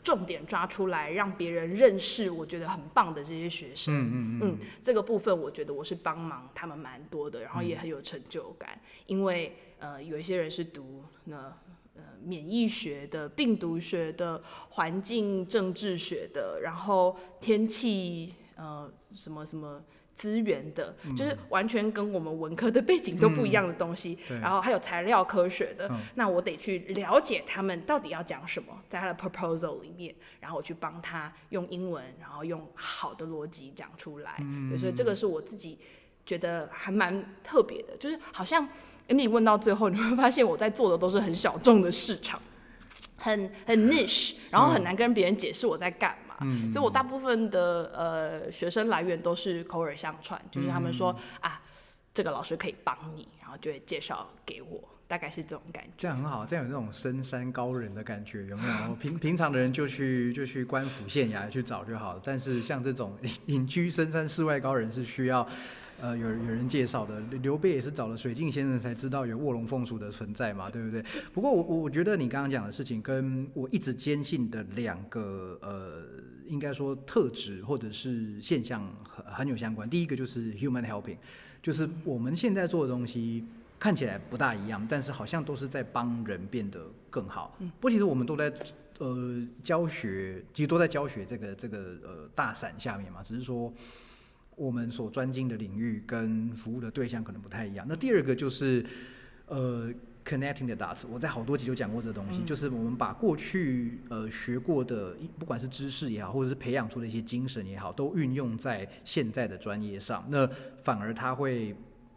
重点抓出来，让别人认识我觉得很棒的这些学生。嗯嗯嗯。这个部分我觉得我是帮忙他们蛮多的，然后也很有成就感。因为呃，有一些人是读那呃免疫学的、病毒学的、环境政治学的，然后天气呃什么什么。资源的，就是完全跟我们文科的背景都不一样的东西，然后还有材料科学的，那我得去了解他们到底要讲什么，在他的 proposal 里面，然后我去帮他用英文，然后用好的逻辑讲出来。所以这个是我自己觉得还蛮特别的，就是好像你问到最后，你会发现我在做的都是很小众的市场，很很 niche，然后很难跟别人解释我在干。嗯，所以我大部分的呃学生来源都是口耳相传，就是他们说啊，这个老师可以帮你，然后就会介绍给我，大概是这种感觉。
这样很好，这样有那种深山高人的感觉，有没有？平平常的人就去就去官府县衙去找就好了，但是像这种隐居深山世外高人是需要。呃，有有人介绍的，刘备也是找了水镜先生才知道有卧龙凤雏的存在嘛，对不对？不过我我觉得你刚刚讲的事情，跟我一直坚信的两个呃，应该说特质或者是现象很很有相关。第一个就是 human helping，就是我们现在做的东西看起来不大一样，但是好像都是在帮人变得更好。不过其实我们都在呃教学，其实都在教学这个这个呃大伞下面嘛，只是说。我们所专精的领域跟服务的对象可能不太一样。那第二个就是，呃，connecting the dots。我在好多集就讲过这东西，就是我们把过去呃学过的，不管是知识也好，或者是培养出的一些精神也好，都运用在现在的专业上。那反而它会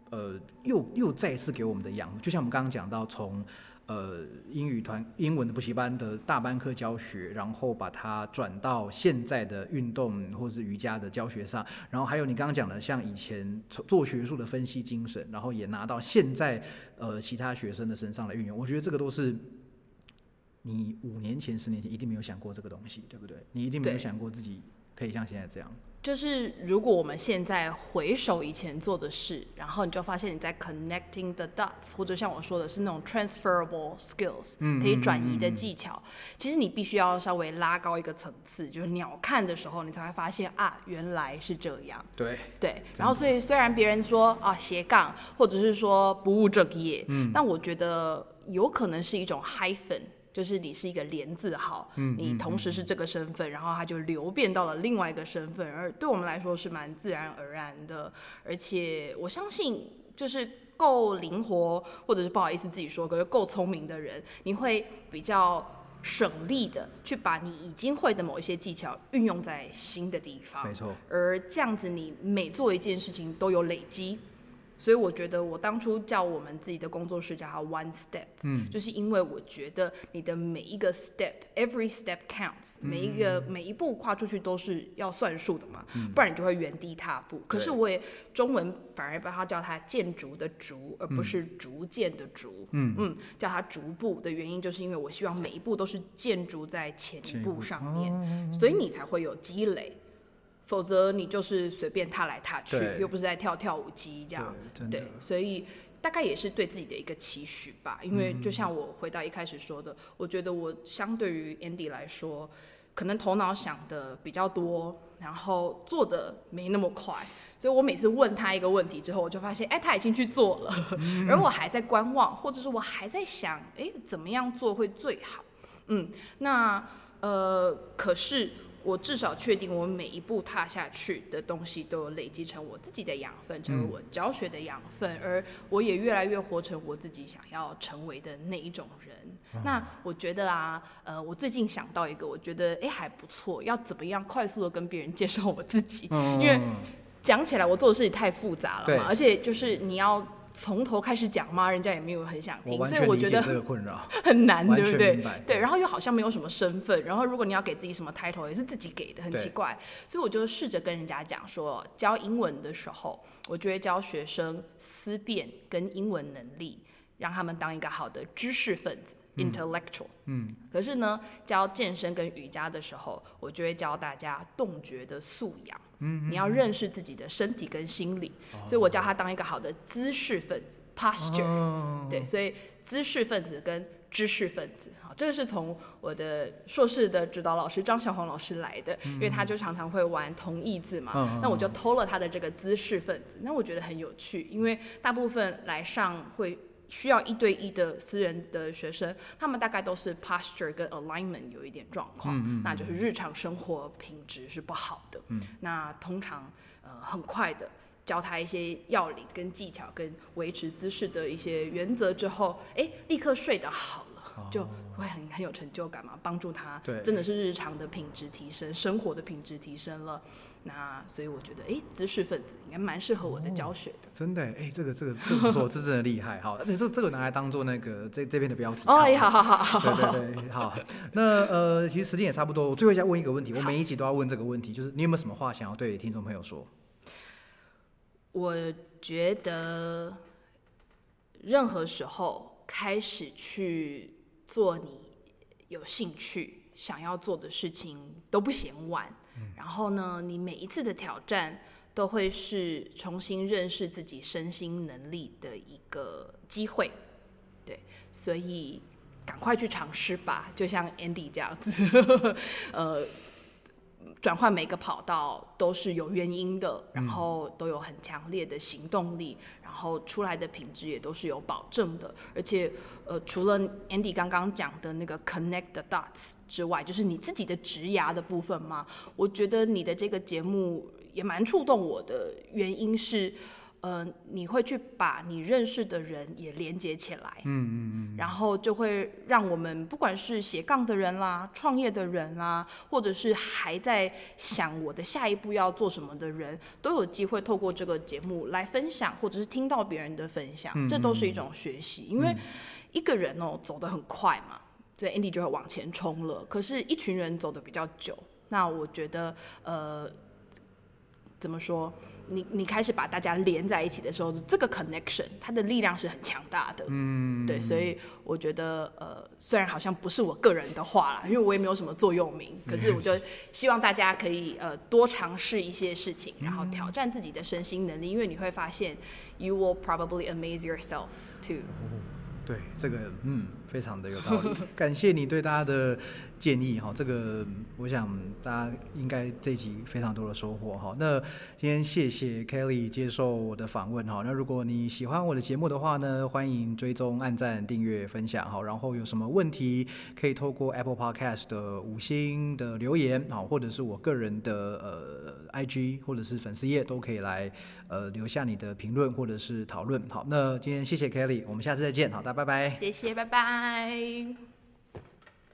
呃又又再次给我们的养，就像我们刚刚讲到从。呃，英语团英文的补习班的大班课教学，然后把它转到现在的运动或是瑜伽的教学上，然后还有你刚刚讲的，像以前做学术的分析精神，然后也拿到现在呃其他学生的身上来运用。我觉得这个都是你五年前、十年前一定没有想过这个东西，对不对？你一定没有想过自己可以像现在这样。
就是如果我们现在回首以前做的事，然后你就发现你在 connecting the dots，或者像我说的是那种 transferable skills，可以转移的技巧。其实你必须要稍微拉高一个层次，就是鸟看的时候，你才会发现啊，原来是这样。
对
对。然后所以虽然别人说啊斜杠，或者是说不务正业，嗯，但我觉得有可能是一种 hyphen。就是你是一个连字号，你同时是这个身份，然后它就流变到了另外一个身份，而对我们来说是蛮自然而然的。而且我相信，就是够灵活，或者是不好意思自己说，可是够聪明的人，你会比较省力的去把你已经会的某一些技巧运用在新的地方。
没错。
而这样子，你每做一件事情都有累积。所以我觉得，我当初叫我们自己的工作室叫它 One Step，嗯，就是因为我觉得你的每一个 step，every step counts，每一个每一步跨出去都是要算数的嘛，不然你就会原地踏步。可是我也中文反而把它叫它建筑的筑，而不是逐渐的逐，嗯。嗯，叫它逐步的原因，就是因为我希望每一步都是建筑在前一步上面，所以你才会有积累。否则你就是随便踏来踏去，又不是在跳跳舞机这样。对，所以大概也是对自己的一个期许吧。因为就像我回到一开始说的，我觉得我相对于 Andy 来说，可能头脑想的比较多，然后做的没那么快。所以我每次问他一个问题之后，我就发现，哎，他已经去做了，而我还在观望，或者是我还在想，哎，怎么样做会最好？嗯，那呃，可是。我至少确定，我每一步踏下去的东西都有累积成我自己的养分，成为我教学的养分，而我也越来越活成我自己想要成为的那一种人。那我觉得啊，呃，我最近想到一个，我觉得哎还不错，要怎么样快速的跟别人介绍我自己？因为讲起来我做的事情太复杂了嘛，而且就是你要。从头开始讲吗？人家也没有很想听，所以我觉得 很难，对不对？对，然后又好像没有什么身份，然后如果你要给自己什么 title，也是自己给的，很奇怪。所以我就试着跟人家讲说，教英文的时候，我就会教学生思辨跟英文能力，让他们当一个好的知识分子。intellectual，
嗯，
可是呢，教健身跟瑜伽的时候，我就会教大家动觉的素养。嗯，你要认识自己的身体跟心理，所以我教他当一个好的姿势分子 posture。对，所以姿势分子跟知识分子，好，这个是从我的硕士的指导老师张小红老师来的，因为他就常常会玩同义字嘛，那我就偷了他的这个姿势分子，那我觉得很有趣，因为大部分来上会。需要一对一的私人的学生，他们大概都是 posture 跟 alignment 有一点状况，那就是日常生活品质是不好的。那通常呃很快的教他一些要领跟技巧跟维持姿势的一些原则之后，哎，立刻睡得好了，就会很很有成就感嘛，帮助他真的是日常的品质提升，生活的品质提升了。那所以我觉得，哎，知识分子应该蛮适合我的教学的。
真的，哎，这个这个这不错，这真的厉害，哈，而且这这个拿来当做那个这这边的标题。
哦，好好好好，
对对对，好。那呃，其实时间也差不多，我最后再问一个问题，我每一集都要问这个问题，就是你有没有什么话想要对听众朋友说？
我觉得任何时候开始去做你有兴趣想要做的事情都不嫌晚。然后呢，你每一次的挑战都会是重新认识自己身心能力的一个机会，对，所以赶快去尝试吧，就像 Andy 这样子，呃。转换每个跑道都是有原因的，然后都有很强烈的行动力，然后出来的品质也都是有保证的。而且，呃，除了 Andy 刚刚讲的那个 connect the dots 之外，就是你自己的职涯的部分嘛，我觉得你的这个节目也蛮触动我的，原因是。呃，你会去把你认识的人也连接起来，
嗯嗯嗯，
然后就会让我们不管是斜杠的人啦、创业的人啦，或者是还在想我的下一步要做什么的人，都有机会透过这个节目来分享，或者是听到别人的分享，这都是一种学习。因为一个人哦走得很快嘛，所以 Andy 就会往前冲了。可是，一群人走得比较久，那我觉得，呃，怎么说？你你开始把大家连在一起的时候，这个 connection 它的力量是很强大的。
嗯，
对，所以我觉得呃，虽然好像不是我个人的话啦，因为我也没有什么座右铭，可是我就希望大家可以呃多尝试一些事情，然后挑战自己的身心能力，因为你会发现，you will probably amaze yourself too。
对，这个嗯，非常的有道理。感谢你对大家的建议哈，这个我想大家应该这集非常多的收获哈。那今天谢谢 Kelly 接受我的访问哈。那如果你喜欢我的节目的话呢，欢迎追踪、按赞、订阅、分享哈。然后有什么问题可以透过 Apple Podcast 的五星的留言啊，或者是我个人的呃 IG 或者是粉丝页都可以来呃留下你的评论或者是讨论。好，那今天谢谢 Kelly，我们下次再见。好大家。拜拜，
谢谢，拜拜。Bye.